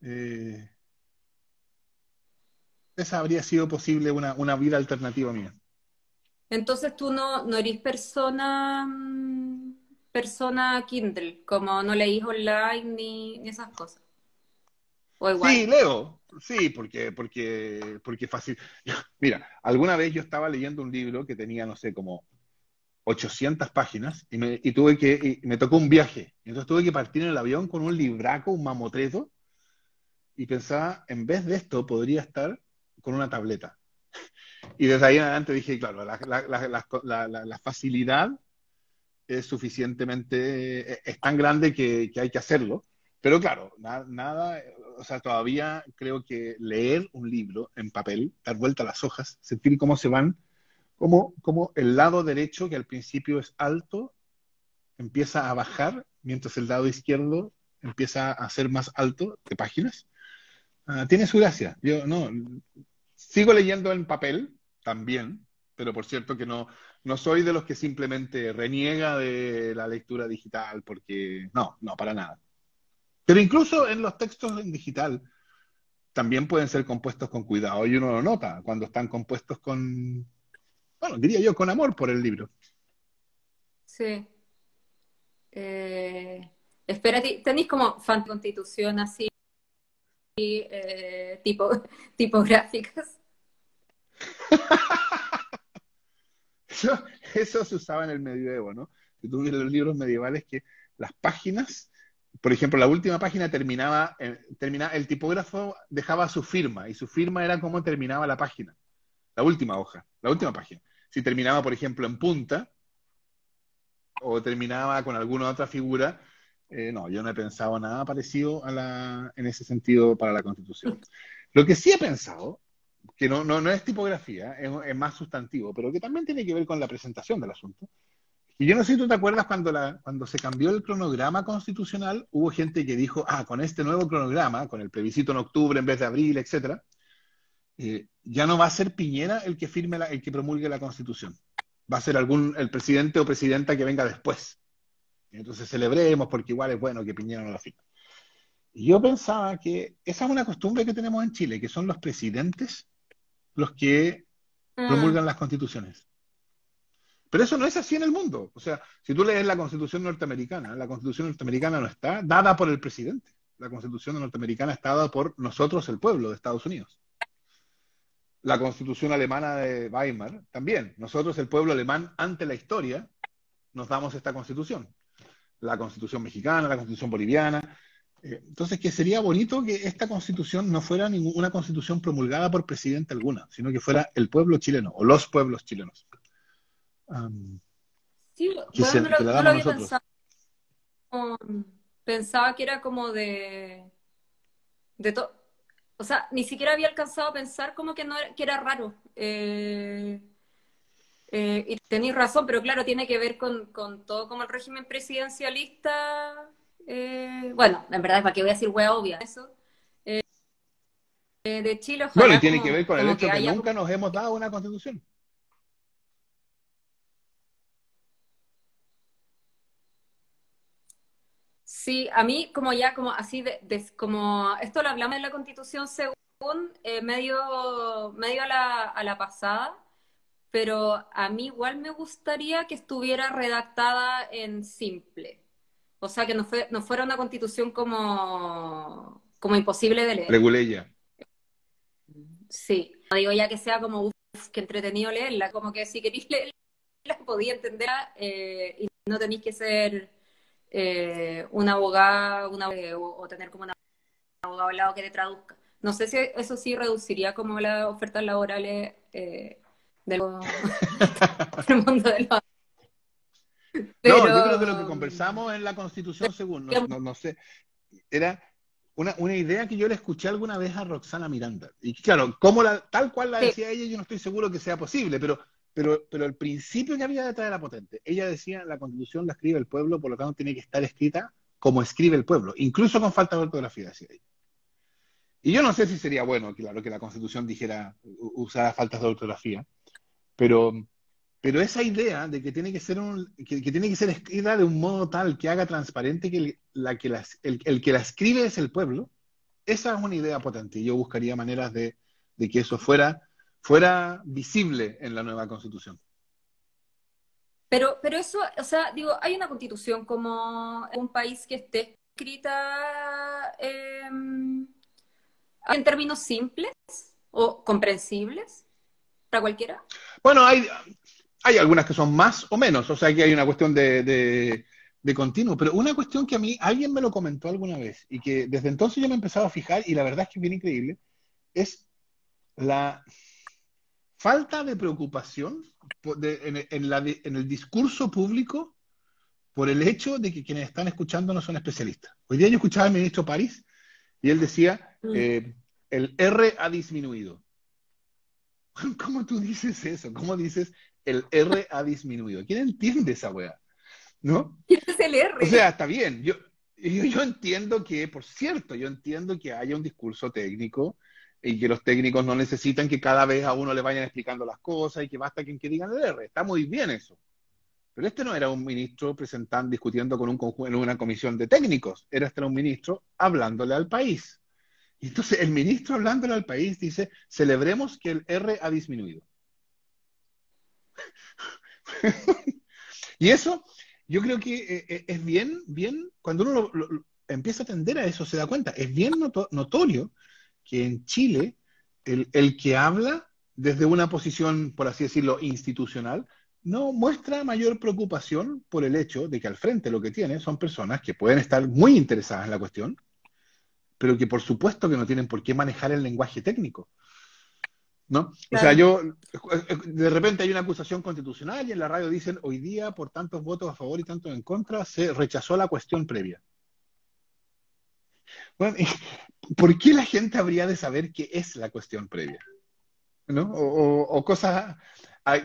eh, esa habría sido posible una, una, vida alternativa mía. Entonces tú no, no eres persona mm, persona Kindle, como no leís online ni, esas cosas. O igual. Sí, leo. Sí, porque, porque, porque fácil. *laughs* Mira, alguna vez yo estaba leyendo un libro que tenía, no sé, como 800 páginas y me, y tuve que, me tocó un viaje. Entonces tuve que partir en el avión con un libraco, un mamotreto, y pensaba, en vez de esto, podría estar con una tableta. *laughs* Y desde ahí en adelante dije, claro, la, la, la facilidad es suficientemente, es tan grande que, hay que hacerlo. Pero claro, nada, o sea, todavía creo que leer un libro en papel, dar vuelta a las hojas, sentir cómo se van, cómo, cómo el lado derecho, que al principio es alto, empieza a bajar, mientras el lado izquierdo empieza a ser más alto de páginas. Ah, tiene su gracia. Yo no sigo leyendo en papel también, pero por cierto que no, no soy de los que simplemente reniega de la lectura digital, porque no, no, para nada. Pero incluso en los textos en digital también pueden ser compuestos con cuidado y uno lo nota cuando están compuestos con, bueno, diría yo, con amor por el libro. Sí. Eh, espera, ¿tenéis como fan constitución así, eh, tipo, *laughs* tipográficas? *laughs* Eso, se usaba en el medievo, ¿no? Si tú ves los libros medievales que las páginas, por ejemplo, la última página terminaba, eh, terminaba, el tipógrafo dejaba su firma y su firma era cómo terminaba la página, la última hoja, la última página. Si terminaba, por ejemplo, en punta o terminaba con alguna otra figura, eh, no, yo no he pensado nada parecido a la, en ese sentido para la Constitución. Lo que sí he pensado que no, no, no es tipografía, es, más sustantivo, pero que también tiene que ver con la presentación del asunto. Y yo no sé si tú te acuerdas cuando, la, cuando se cambió el cronograma constitucional, hubo gente que dijo, ah, con este nuevo cronograma, con el plebiscito en octubre en vez de abril, etcétera, eh, ya no va a ser Piñera el que firme la, el que promulgue la constitución. Va a ser algún, el presidente o presidenta que venga después. entonces celebremos porque igual es bueno que Piñera no la firme. Y yo pensaba que esa es una costumbre que tenemos en Chile, que son los presidentes los que mm. promulgan las constituciones. Pero eso no es así en el mundo. O sea, si tú lees la constitución norteamericana, la constitución norteamericana no está dada por el presidente. La constitución norteamericana está dada por nosotros, el pueblo de Estados Unidos. La constitución alemana de Weimar también. Nosotros, el pueblo alemán, ante la historia, nos damos esta constitución. La constitución mexicana, la constitución boliviana, entonces, que sería bonito que esta constitución no fuera ninguna constitución promulgada por presidente alguna, sino que fuera el pueblo chileno o los pueblos chilenos. Sí, bueno, se- no lo, no había pensado. como- Pensaba que era como de, de todo. O sea, ni siquiera había alcanzado a pensar como que no era, que era raro. Eh, eh, y tenéis razón, pero claro, tiene que ver con, con todo como el régimen presidencialista. Eh, bueno, en verdad, ¿para qué voy a decir hueá obvia? Eso. eh, eh, de Chile, ojalá Bueno, y tiene como- que ver con el hecho que, haya- nunca nos hemos dado una constitución. Sí, a mí como ya, como así, de, de- como esto lo hablamos en la Constitución según eh, medio, medio a la, a la pasada, pero a mí igual me gustaría que estuviera redactada en simple. O sea, que no, fue, no fuera una constitución como, como imposible de leer. Leguleya. Sí, no digo ya que sea como, uff, que entretenido leerla, como que si queréis *laughs* leerla podía entenderla eh, y no tenéis que ser eh, un abogado una, o, o tener como un abogado al lado que te traduzca. No sé si eso sí reduciría como las ofertas laborales eh, del, *laughs* del mundo de los... No, yo creo que lo que conversamos en la Constitución, según, no, no- no sé, era una, una idea que yo le escuché alguna vez a Roxana Miranda. Y claro, como la, tal cual la Sí. decía ella, yo no estoy seguro que sea posible, pero, pero, pero el principio que había detrás era potente. Ella decía, la Constitución la escribe el pueblo, por lo tanto tiene que estar escrita como escribe el pueblo, incluso con falta de ortografía, decía ella. Y yo no sé si sería bueno, claro, que la Constitución dijera, usara faltas de ortografía, pero, pero esa idea de que tiene que ser un, que, que tiene que ser escrita de un modo tal que haga transparente que, el, la que las- el, el que la escribe es el pueblo, esa es una idea potente. Y yo buscaría maneras de, de que eso fuera, fuera visible en la nueva Constitución. Pero, pero eso, o sea, digo, hay una constitución como un país que esté escrita eh, en términos simples o comprensibles para cualquiera. Bueno, hay, hay algunas que son más o menos, o sea que hay una cuestión de, de, de continuo, pero una cuestión que a mí alguien me lo comentó alguna vez y que desde entonces yo me he empezado a fijar y la verdad es que es bien increíble, es la falta de preocupación por- de- en, en la di- en el discurso público por el hecho de que quienes están escuchando no son especialistas. Hoy día yo escuchaba al ministro París y él decía, Mm. eh, el R ha disminuido. *laughs* ¿Cómo tú dices eso? ¿Cómo dices el R ha disminuido? ¿Quién entiende esa weá? ¿No? ¿Quién es el R? O sea, está bien. Yo, yo, yo entiendo que, por cierto, yo entiendo que haya un discurso técnico y que los técnicos no necesitan que cada vez a uno le vayan explicando las cosas y que basta quien que digan el R. Está muy bien eso. Pero este no era un ministro presentando, discutiendo con un en una comisión de técnicos. Era este era un ministro hablándole al país. Y entonces el ministro hablándole al país dice, celebremos que el R ha disminuido. *laughs* y eso, yo creo que eh, eh, es bien, bien, cuando uno empieza a atender a eso, se da cuenta, es bien noto- notorio que en Chile el, el que habla desde una posición, por así decirlo, institucional, no muestra mayor preocupación por el hecho de que al frente lo que tiene son personas que pueden estar muy interesadas en la cuestión, pero que por supuesto que no tienen por qué manejar el lenguaje técnico. ¿No? O sea, yo, de repente hay una acusación constitucional y en la radio dicen, hoy día, por tantos votos a favor y tantos en contra, se rechazó la cuestión previa. Bueno, ¿y *laughs* ¿por qué la gente habría de saber qué es la cuestión previa? ¿No? O, o- o cosas...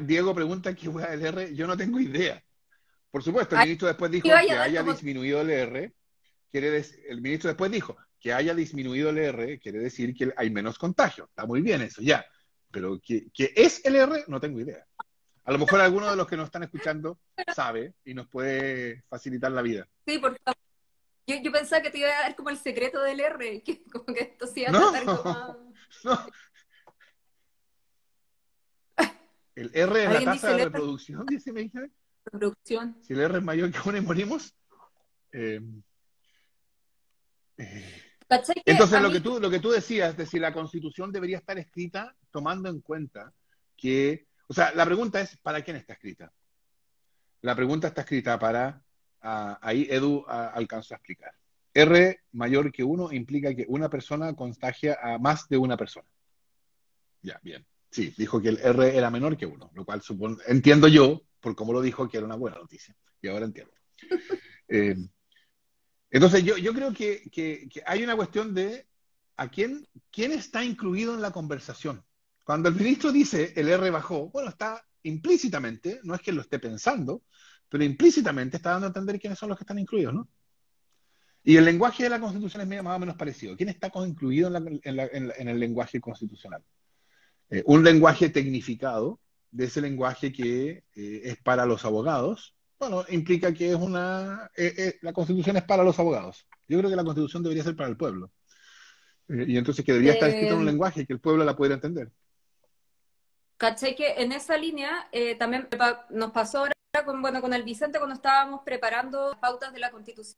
Diego pregunta qué hueá el R, yo no tengo idea. Por supuesto, el Ay, ministro después dijo que haya como- disminuido el R, quiere decir, el ministro después dijo que haya disminuido el R, quiere decir que hay menos contagio. Está muy bien eso, ya. Pero ¿qué, qué es el R? No tengo idea. A lo mejor alguno de los que nos están escuchando sabe y nos puede facilitar la vida. Sí, por favor. Yo, yo pensaba que te iba a dar como el secreto del R, que *laughs* como que esto sí iba a No. tratar como... No. El R es la tasa de reproducción, dice Benjamin. producción. Si el R es mayor que uno y morimos. eh, eh, ¿Cachai que Entonces, lo mí- que, tú, lo que tú decías de si la constitución debería estar escrita tomando en cuenta que, o sea, la pregunta es, ¿para quién está escrita? La pregunta está escrita para, ah, ahí Edu ah, alcanzó a explicar. R mayor que uno implica que una persona contagia a más de una persona. Ya, bien. Sí, dijo que el R era menor que uno, lo cual supone, entiendo yo por cómo lo dijo, que era una buena noticia. Y ahora entiendo. *laughs* Eh, entonces, yo, yo creo que, que, hay una cuestión de a quién, quién está incluido en la conversación. Cuando el ministro dice el R bajó, bueno, está implícitamente, no es que lo esté pensando, pero implícitamente está dando a entender quiénes son los que están incluidos, ¿no? Y el lenguaje de la Constitución es más o menos parecido. ¿Quién está incluido en, el lenguaje constitucional? Eh, un lenguaje tecnificado, de ese lenguaje que eh, es para los abogados, bueno, implica que es una... Eh, la Constitución es para los abogados. Yo creo que la Constitución debería ser para el pueblo. y entonces que debería estar escrito en un lenguaje que el pueblo la pudiera entender. ¿Cachai? Que en esa línea también nos pasó ahora con, bueno, con el Vicente cuando estábamos preparando las pautas de la Constitución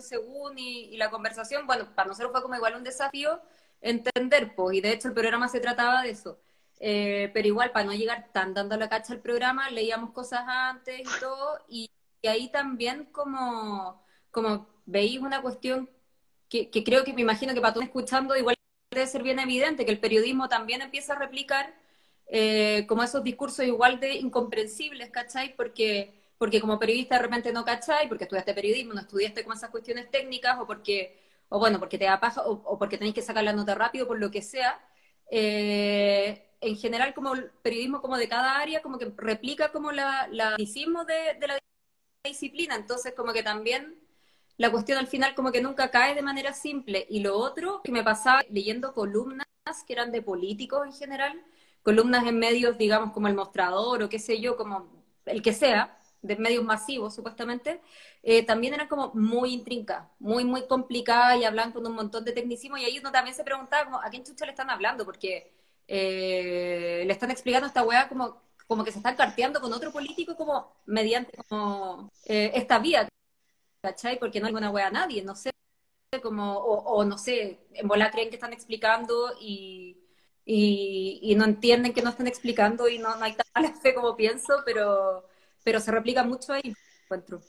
según y, la conversación, bueno, para nosotros fue como igual un desafío entender, pues, y de hecho el programa se trataba de eso. Eh, pero igual, para no llegar tan dando la cacha al programa, leíamos cosas antes y todo, y, ahí también como, como veis una cuestión que, creo que me imagino que para todos escuchando igual debe ser bien evidente, que el periodismo también empieza a replicar eh, como esos discursos igual de incomprensibles, ¿cachai? Porque porque como periodista de repente no cacháis, porque estudiaste periodismo, no estudiaste como esas cuestiones técnicas, o porque, o bueno, porque te da paja, o, porque tenéis que sacar la nota rápido, por lo que sea. Eh, en general, como el periodismo como de cada área, como que replica como la, la de, de la disciplina, entonces como que también la cuestión al final como que nunca cae de manera simple. Y lo otro que me pasaba leyendo columnas que eran de políticos en general, columnas en medios, digamos, como el mostrador o qué sé yo, como el que sea, de medios masivos, supuestamente, eh, también eran como muy intrincadas, muy, muy complicadas y hablan con un montón de tecnicismo. Y ahí uno también se preguntaba como, a quién chucha le están hablando, porque eh, le están explicando esta weá como, como que se están carteando con otro político como mediante como eh, esta vía, ¿cachai? Porque no hay una weá a nadie, no sé, como, o, no sé, en bola creen que están explicando y, y, no entienden que no están explicando y no, no hay tal *laughs* fe como pienso, pero pero se replica mucho ahí, encuentro.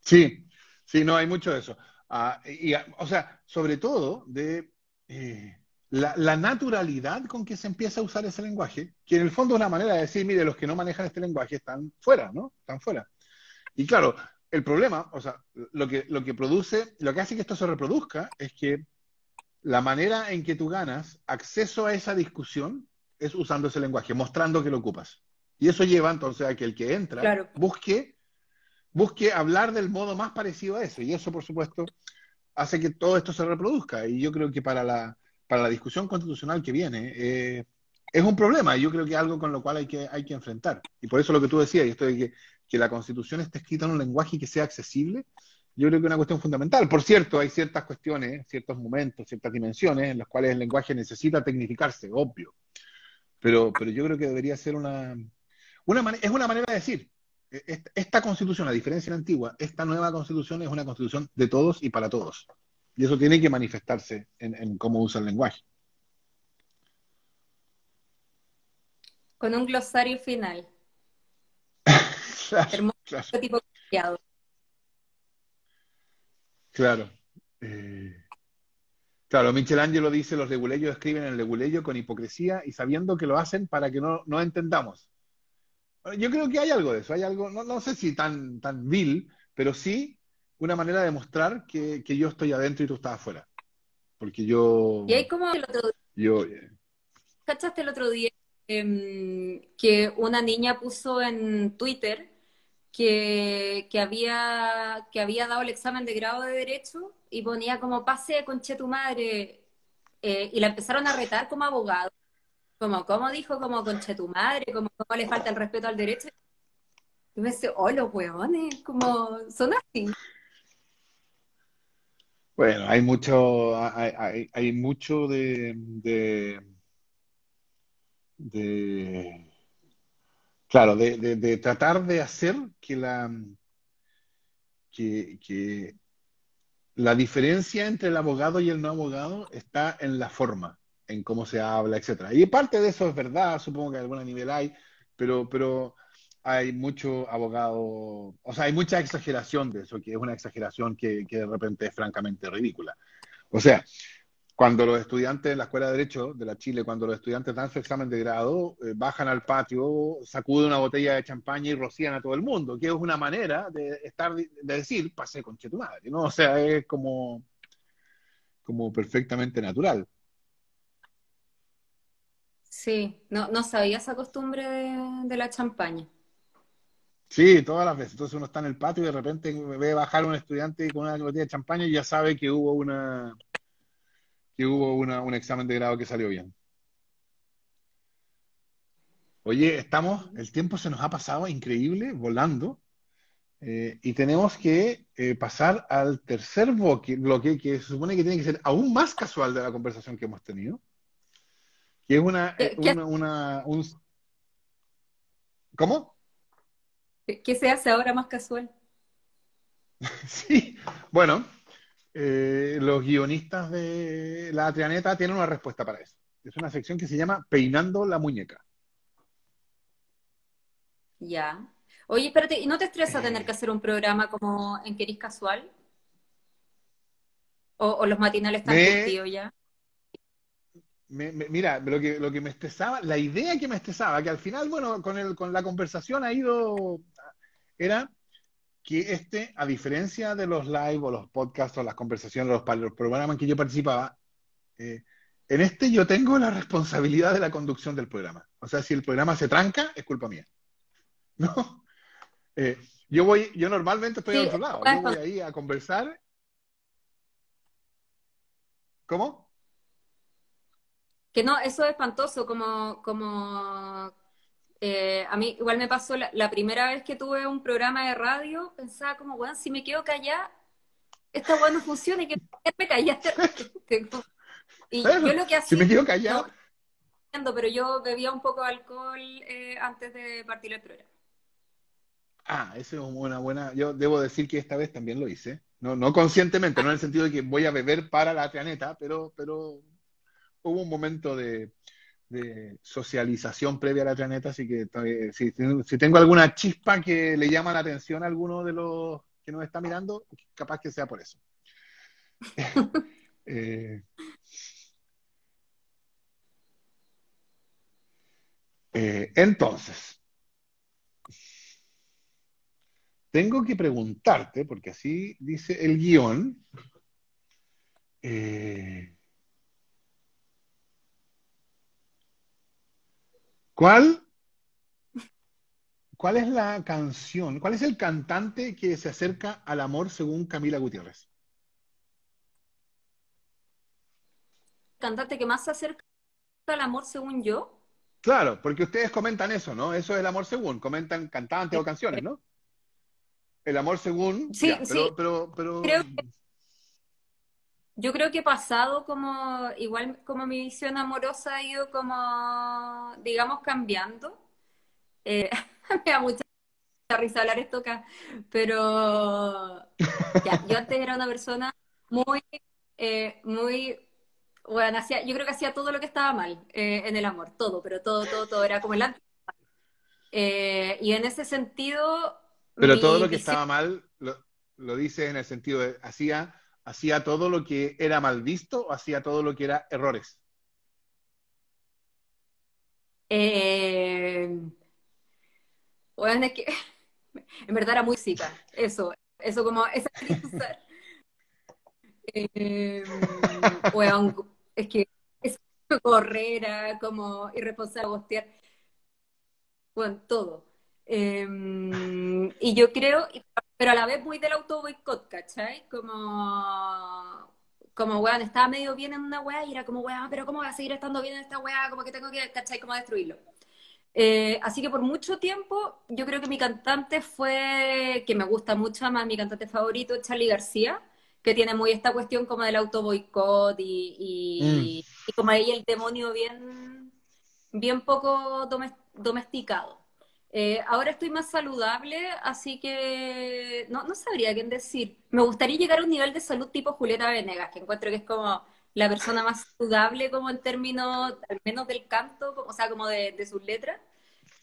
Sí, sí, no, hay mucho de eso. Ah, y, o sea, sobre todo de eh, la, naturalidad con que se empieza a usar ese lenguaje, que en el fondo es una manera de decir, mire, los que no manejan este lenguaje están fuera, ¿no? Están fuera. Y claro, el problema, o sea, lo que, lo que produce, lo que hace que esto se reproduzca es que la manera en que tú ganas acceso a esa discusión es usando ese lenguaje, mostrando que lo ocupas. Y eso lleva entonces a que el que entra busque, busque hablar del modo más parecido a eso. Y eso, por supuesto, hace que todo esto se reproduzca. Y yo creo que para la, para la discusión constitucional que viene, eh, es un problema. Y yo creo que es algo con lo cual hay que, hay que enfrentar. Y por eso lo que tú decías, y esto de que, que la constitución esté escrita en un lenguaje que sea accesible, yo creo que es una cuestión fundamental. Por cierto, hay ciertas cuestiones, ciertos momentos, ciertas dimensiones en las cuales el lenguaje necesita tecnificarse, obvio. Pero, pero yo creo que debería ser una, es una manera de decir, e, esta, constitución, a diferencia de la antigua, esta nueva constitución es una constitución de todos y para todos. Y eso tiene que manifestarse en, cómo usa el lenguaje. Con un glosario final. *laughs* claro, tipo Claro. Eh, claro, Michelangelo dice, los leguleyos escriben en el leguleyo con hipocresía y sabiendo que lo hacen para que no, no entendamos. Yo creo que hay algo de eso, hay algo, no, no sé si tan, tan vil, pero sí una manera de mostrar que, yo estoy adentro y tú estás afuera. Porque yo... Y hay como el otro día... Yo, eh, ¿Cachaste el otro día em, que una niña puso en Twitter que, había, que había dado el examen de grado de Derecho y ponía como pase conche tu madre eh, y la empezaron a retar como abogado como, ¿cómo dijo? Como conche tu madre, como cómo le falta el respeto al derecho. Y me dice, oh, los huevones, como son así. Bueno, hay mucho, hay, hay, mucho de, de, claro, de, de, tratar de hacer que la, que, que la diferencia entre el abogado y el no abogado está en la forma en cómo se habla, etcétera. Y parte de eso es verdad, supongo que a algún nivel hay, pero, pero hay mucho abogado, o sea, hay mucha exageración de eso, que es una exageración que, de repente es francamente ridícula. O sea, cuando los estudiantes en la Escuela de Derecho de la Chile, cuando los estudiantes dan su examen de grado, eh, bajan al patio, sacuden una botella de champaña y rocían a todo el mundo, que es una manera de estar, de decir, pasé con tu madre, ¿no? O sea, es como, como perfectamente natural. Sí, no, no sabía esa costumbre de, la champaña. Sí, todas las veces. Entonces uno está en el patio y de repente ve bajar un estudiante con una botella de champaña y ya sabe que hubo una, que hubo un examen de grado que salió bien. Oye, estamos, el tiempo se nos ha pasado increíble, volando, eh, y tenemos que eh, pasar al tercer bloque, que se supone que tiene que ser aún más casual de la conversación que hemos tenido, que es una, una, un... ¿Cómo? ¿Qué se hace ahora más casual? *laughs* sí, bueno, eh, los guionistas de La Trianeta tienen una respuesta para eso. Es una sección que se llama Peinando la muñeca. Ya. Oye, espérate, ¿y no te estresa tener que hacer un programa como en Querís Casual? ¿O, los matinales están me... ya? mira, lo que, lo que me estresaba, la idea que me estresaba, que al final, bueno, con, el, con la conversación ha ido, era que este, a diferencia de los live o los podcasts o las conversaciones, los, los programas en que yo participaba, eh, en este yo tengo la responsabilidad de la conducción del programa. O sea, si el programa se tranca, es culpa mía. *laughs* ¿No? Eh, yo voy, yo normalmente estoy al otro lado. Yo voy ahí a conversar. ¿Cómo? Que no, eso es espantoso, como, como eh, a mí igual me pasó la, primera vez que tuve un programa de radio, pensaba como, bueno, si me quedo callada, esta weá no funciona y que me callaste. *laughs* y yo lo que hacía... Si me quedo callado... pero yo bebía un poco de alcohol eh, antes de partir el programa. Ah, esa es una buena... Yo debo decir que esta vez también lo hice. No, no conscientemente, no en el sentido de que voy a beber para la planeta, pero, pero hubo un momento de de socialización previa a la planeta, así que si, tengo alguna chispa que le llama la atención a alguno de los que nos está mirando, capaz que sea por eso. *laughs* Eh, eh, entonces, tengo que preguntarte, porque así dice el guion, eh, ¿Cuál, ¿Cuál es la canción, cuál es el cantante que se acerca al amor según Camila Gutiérrez? ¿Cantante que más se acerca al amor según yo? Claro, porque ustedes comentan eso, ¿no? Eso es el amor según, comentan cantantes o canciones, ¿no? El amor según. Sí, sí. Pero, pero, yo creo que he pasado como, igual como mi visión amorosa ha ido como, digamos, cambiando. Eh, *laughs* me da mucha risa hablar esto acá, pero ya, yo antes era una persona muy, eh, muy, bueno, hacía, yo creo que hacía todo lo que estaba mal eh, en el amor, todo, pero todo, todo, todo, era como el antes. y en ese sentido... Pero todo lo que estaba mal lo, lo dices en el sentido de, hacía ¿Hacía todo lo que era mal visto o hacía todo lo que era errores? Eh, bueno, es que *laughs* en verdad era música, eso, eso como esa *laughs* eh, bueno, es que es correr, como irresponsable, bostear, bueno, todo. Eh, y yo creo, pero a la vez muy del auto boicot, ¿cachai? Como, como, weón, estaba medio bien en una weá y era como, weón, pero ¿cómo voy a seguir estando bien en esta weá? Como que tengo que, ¿cachai? Como destruirlo. Eh, así que por mucho tiempo, yo creo que mi cantante fue, que me gusta mucho más, mi cantante favorito, Charlie García, que tiene muy esta cuestión como del auto boicot y, y, mm. y como ahí el demonio bien, bien poco domesticado. Eh, ahora estoy más saludable, así que no, no sabría quién decir. Me gustaría llegar a un nivel de salud tipo Julieta Venegas, que encuentro que es como la persona más saludable como en términos, al menos del canto, o sea, como de, sus letras.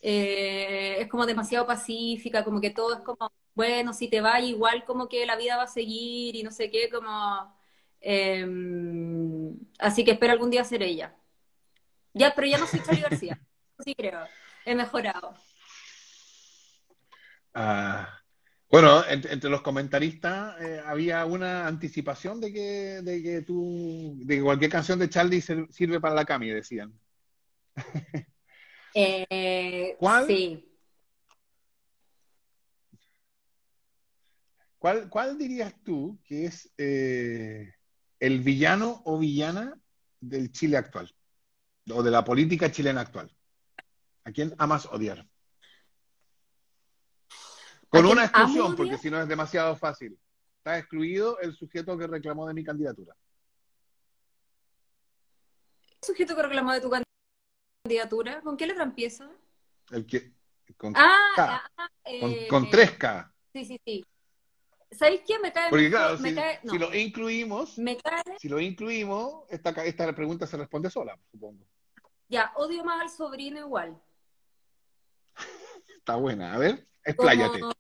Eh, es como demasiado pacífica, como que todo es como, bueno, si te va igual como que la vida va a seguir y no sé qué, como... Em, así que espero algún día ser ella. Ya, pero ya no soy Charlie García. *laughs* Sí creo. He mejorado. Ah, bueno, entre, los comentaristas eh, había una anticipación de que, de que tú, de que cualquier canción de Charlie sirve para la Cami, decían. *laughs* Eh, ¿Cuál? Sí. ¿Cuál, ¿Cuál dirías tú que es eh, el villano o villana del Chile actual? O de la política chilena actual. ¿A quién amas odiar? Con una exclusión, porque si no es demasiado fácil. Está excluido el sujeto que reclamó de mi candidatura. ¿El sujeto que reclamó de tu candidatura? ¿Con qué letra empieza? El que. Con ah, K. Ah, con, 3K. Eh, sí, sí, sí. ¿Sabéis qué? Me cae Porque claro, si, lo incluimos, si lo incluimos, esta, esta pregunta se responde sola, supongo. Ya, odio más al sobrino igual. *laughs* Está buena, a ver, expláyate. Como,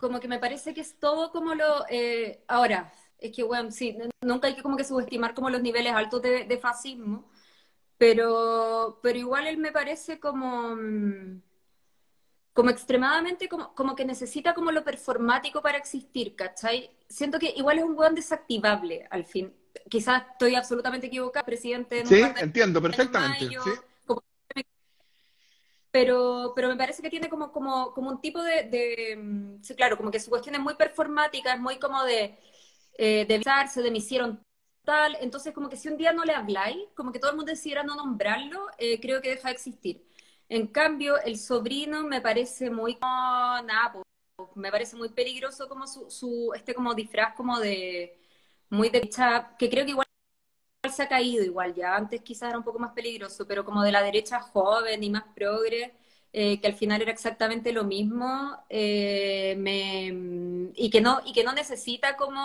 que me parece que es todo como lo... Eh, ahora, es que, bueno, sí, nunca hay que como que subestimar como los niveles altos de, fascismo, pero, pero igual él me parece como... Mm, como extremadamente, como, como que necesita como lo performático para existir, ¿cachai? Siento que igual es un weón desactivable, al fin. Quizás estoy absolutamente equivocada, presidente. Sí, entiendo perfectamente. Pero, pero me parece que tiene como, como, como un tipo de, mm, sí, claro, como que su cuestión es muy performática, es muy como de, eh, de de me hicieron tal, entonces como que si un día no le habláis, como que todo el mundo decidiera no nombrarlo, eh, creo que deja de existir. En cambio, el sobrino me parece muy, nada, me parece muy peligroso como su, su, este como disfraz como de, muy de que creo que igual se ha caído igual, ya antes quizás era un poco más peligroso, pero como de la derecha joven y más progre, eh, que al final era exactamente lo mismo, eh, me, y, que no, y que no necesita como...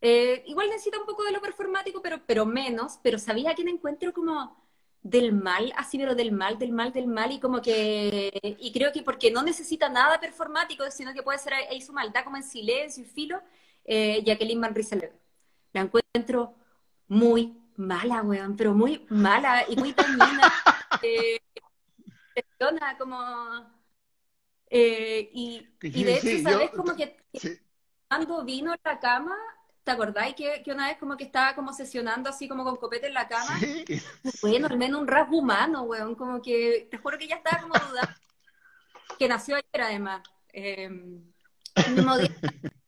Eh, igual necesita un poco de lo performático, pero, pero menos, pero sabía que encuentro como del mal, así pero del mal, del mal, del mal, y como que, y creo que porque no necesita nada performático, sino que puede ser ahí su maldad como en silencio y filo, eh, Jacqueline Van Rieselberg. La encuentro muy mala, weón, pero muy mala y muy dañina. *laughs* eh, como... Eh, y, y, de hecho, ¿sabes? como que cuando vino a la cama, ¿Te acordáis que, que, una vez como que estaba como sesionando así como con copete en la cama? Sí. Bueno, al menos un rasgo humano, weón. Como que, te juro que ya estaba como dudando. que nació ayer además. Eh, mismo día. *laughs*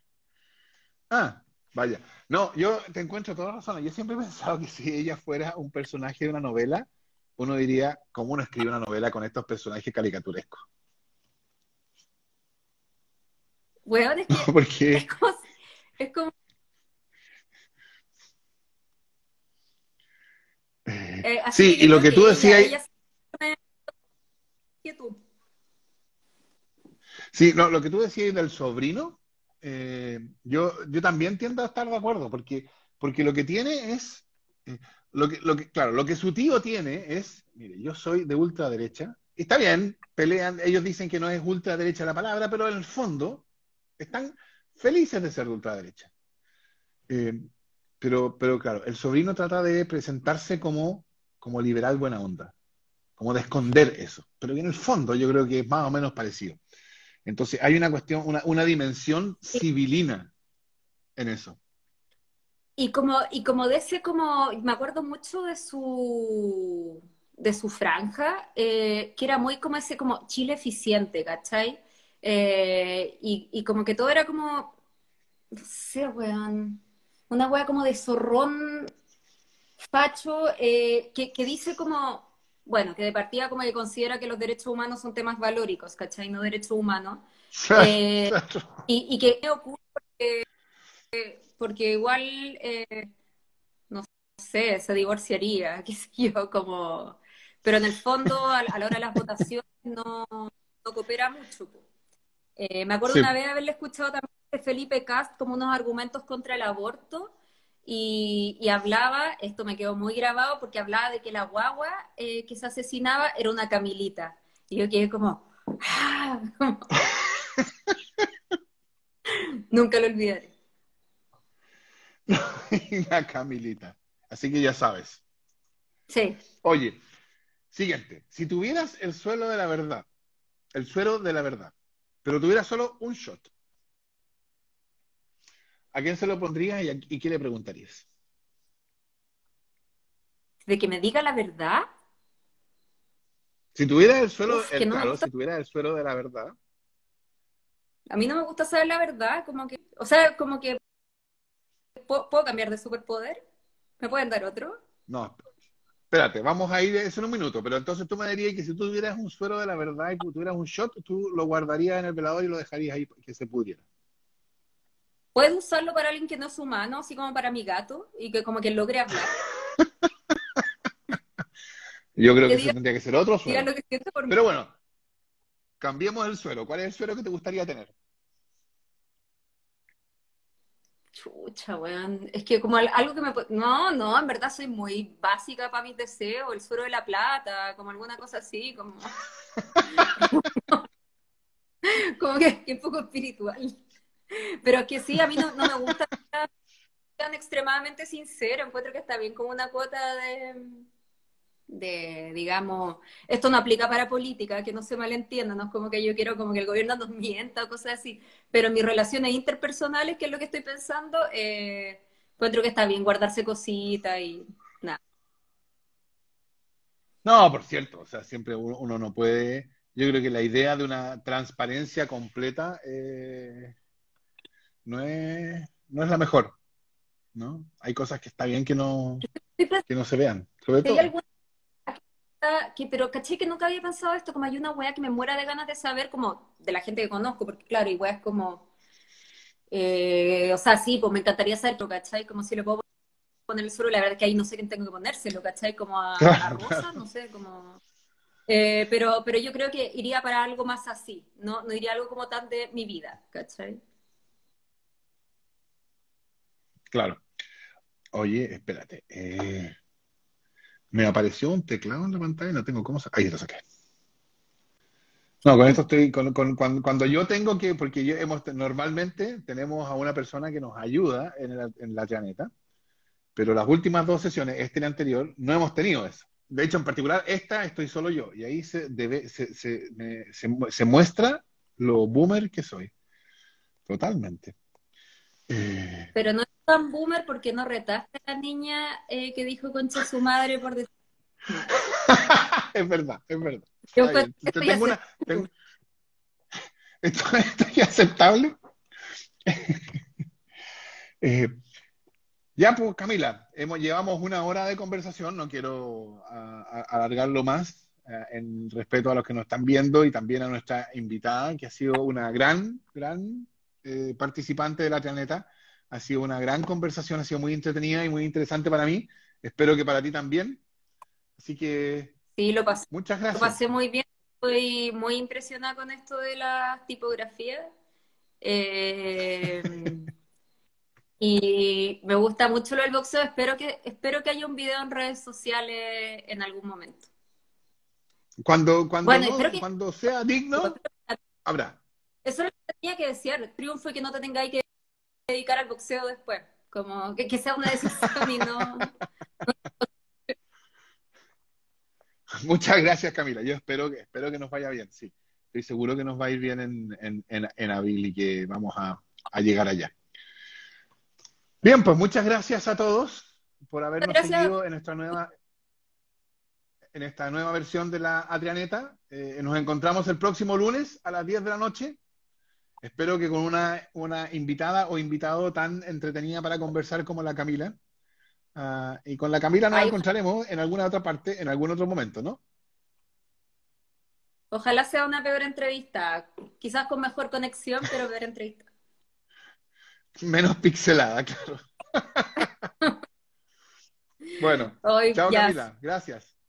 ah, vaya. No, yo te encuentro toda razón. Yo siempre he pensado que si ella fuera un personaje de una novela, uno diría, ¿cómo uno escribe una novela con estos personajes caricaturescos? Weón, es que *laughs* Porque... es como, es como Eh, sí, y lo que tú decías... Sí, lo que tú decías del sobrino, eh, yo, yo también tiendo a estar de acuerdo, porque, porque lo que tiene es, eh, lo, que, lo que, claro, lo que su tío tiene es, mire, yo soy de ultraderecha, está bien, pelean, ellos dicen que no es ultraderecha la palabra, pero en el fondo están felices de ser de ultraderecha. pero, pero claro, el sobrino trata de presentarse como como liberal buena onda, como de esconder eso, pero en el fondo yo creo que es más o menos parecido. Entonces hay una cuestión, una, dimensión civilina en eso. Y como, y como de ese, como, me acuerdo mucho de su, de su franja, eh, que era muy como ese, como Chile eficiente, ¿cachai? Eh, y, y, como que todo era como, no sé, weón, una wea como de zorrón Pacho, eh, que, dice como, bueno, que de partida como que considera que los derechos humanos son temas valóricos, ¿cachai? No derechos humanos. *laughs* Eh, y, que ocurre porque, igual, eh, no sé, se divorciaría, *laughs* qué sé yo, como... Pero en el fondo, a, la hora de las votaciones, no, coopera mucho. me acuerdo una vez haberle escuchado también de Felipe Cast como unos argumentos contra el aborto, y, hablaba, esto me quedó muy grabado porque hablaba de que la guagua eh, que se asesinaba era una Camilita. Y yo quedé como, ¡ah! *laughs* Nunca lo olvidaré. *laughs* la Camilita. Así que ya sabes. Sí. Oye, siguiente. Si tuvieras el suelo de la verdad, el suero de la verdad, pero tuvieras solo un shot, ¿a quién se lo pondrías y, a- y qué le preguntarías? De que me diga la verdad. Si tuvieras el suelo, Uf, el- que no me claro, gusta. si tuvieras el suelo de la verdad, A mí no me gusta saber la verdad, como que, o sea, como que ¿puedo, cambiar de superpoder? ¿Me pueden dar otro? no. Espérate, vamos a ir eso en un minuto, pero entonces tú me dirías que si tú tuvieras un suero de la verdad y tuvieras un shot, tú lo guardarías en el velador y lo dejarías ahí que se pudriera. ¿Puedes usarlo para alguien que no es humano, así como para mi gato, y que como que logre hablar? *laughs* Yo creo Que que eso tendría que ser otro Diga suero. lo que siente por mí. Pero bueno, cambiemos el suero. ¿Cuál es el suero que te gustaría tener? Chucha, weón. Es que como al- algo que me... No, no, en verdad soy muy básica para mis deseos, el suero de la plata, como alguna cosa así, como... *laughs* como que es un poco espiritual. Pero es que sí, a mí no, me gusta tan extremadamente sincero, encuentro que está bien como una cuota de, de, digamos, esto no aplica para política, que no se malentienda, no es como que yo quiero como que el gobierno nos mienta o cosas así, pero mis relaciones interpersonales, que es lo que estoy pensando, eh, encuentro que está bien guardarse cositas y nada. No, por cierto, o sea, siempre uno, uno no puede. Yo creo que la idea de una transparencia completa eh, no es, no es la mejor, ¿no? Hay cosas que está bien que no, que no se vean, sobre todo. que, pero caché que nunca había pensado esto, como hay una wea que me muera de ganas de saber, como de la gente que conozco, porque claro, y weas como, eh, o sea, sí, pues me encantaría saber, pero, ¿cachai? Como si le puedo poner el suelo, la verdad es que ahí no sé quién tengo que ponérselo, ¿cachai? Como a, Rosa, claro. no sé, como... Eh, pero, pero yo creo que iría para algo más así, no, no iría algo como tan de mi vida, ¿cachai? Claro. Oye, espérate. eh, me apareció un teclado en la pantalla, no tengo cómo sacar. Ahí lo saqué. No, con esto estoy, cuando, yo tengo que, porque hemos, normalmente tenemos a una persona que nos ayuda en, la planeta, pero las últimas dos sesiones, este y anterior, no hemos tenido eso. De hecho, en particular, esta estoy solo yo, y ahí se, debe, se, se, se mu- se muestra lo boomer que soy. Totalmente. Eh, Pero no tan boomer porque no retaste a la niña eh, que dijo concha su madre por decir... *laughs* es verdad, es verdad. Yo Tengo una, tengo- *laughs* Esto, esto es aceptable. *laughs* Eh, ya, pues, Camila, hemos, llevamos una hora de conversación, no quiero a- a- alargarlo más, eh, en respeto a los que nos están viendo y también a nuestra invitada, que ha sido una gran, gran eh, participante de la planeta. Ha sido una gran conversación, ha sido muy entretenida y muy interesante para mí. Espero que para ti también. Así que Sí, lo pasé. muchas Lo gracias. pasé muy bien, estoy muy impresionada con esto de las tipografías. Eh, *laughs* y me gusta mucho lo del boxeo. Espero que, espero que haya un video en redes sociales en algún momento. Cuando, cuando, Bueno, no- espero que- cuando sea digno, habrá. Eso es lo que tenía que decir. Triunfo y que no te tengáis que dedicar al boxeo después. Como que, que sea una decisión y no. *laughs* Muchas gracias, Camila. Yo espero que, espero que nos vaya bien, sí. Estoy seguro que nos va a ir bien en, en, en, en Abril y que vamos a, a llegar allá. Bien, pues muchas gracias a todos por habernos Gracias. seguido en esta nueva, en esta nueva versión de la Adrianeta. Eh, nos encontramos el próximo lunes a las 10 de la noche. Espero que con una, una invitada o invitado tan entretenida para conversar como la Camila. Ah, y con la Camila nos Ay. encontraremos en alguna otra parte, en algún otro momento, ¿no? Ojalá sea una peor entrevista. Quizás con mejor conexión, pero peor entrevista. *laughs* Menos pixelada, claro. *laughs* Bueno, Hoy chao. Camila, gracias.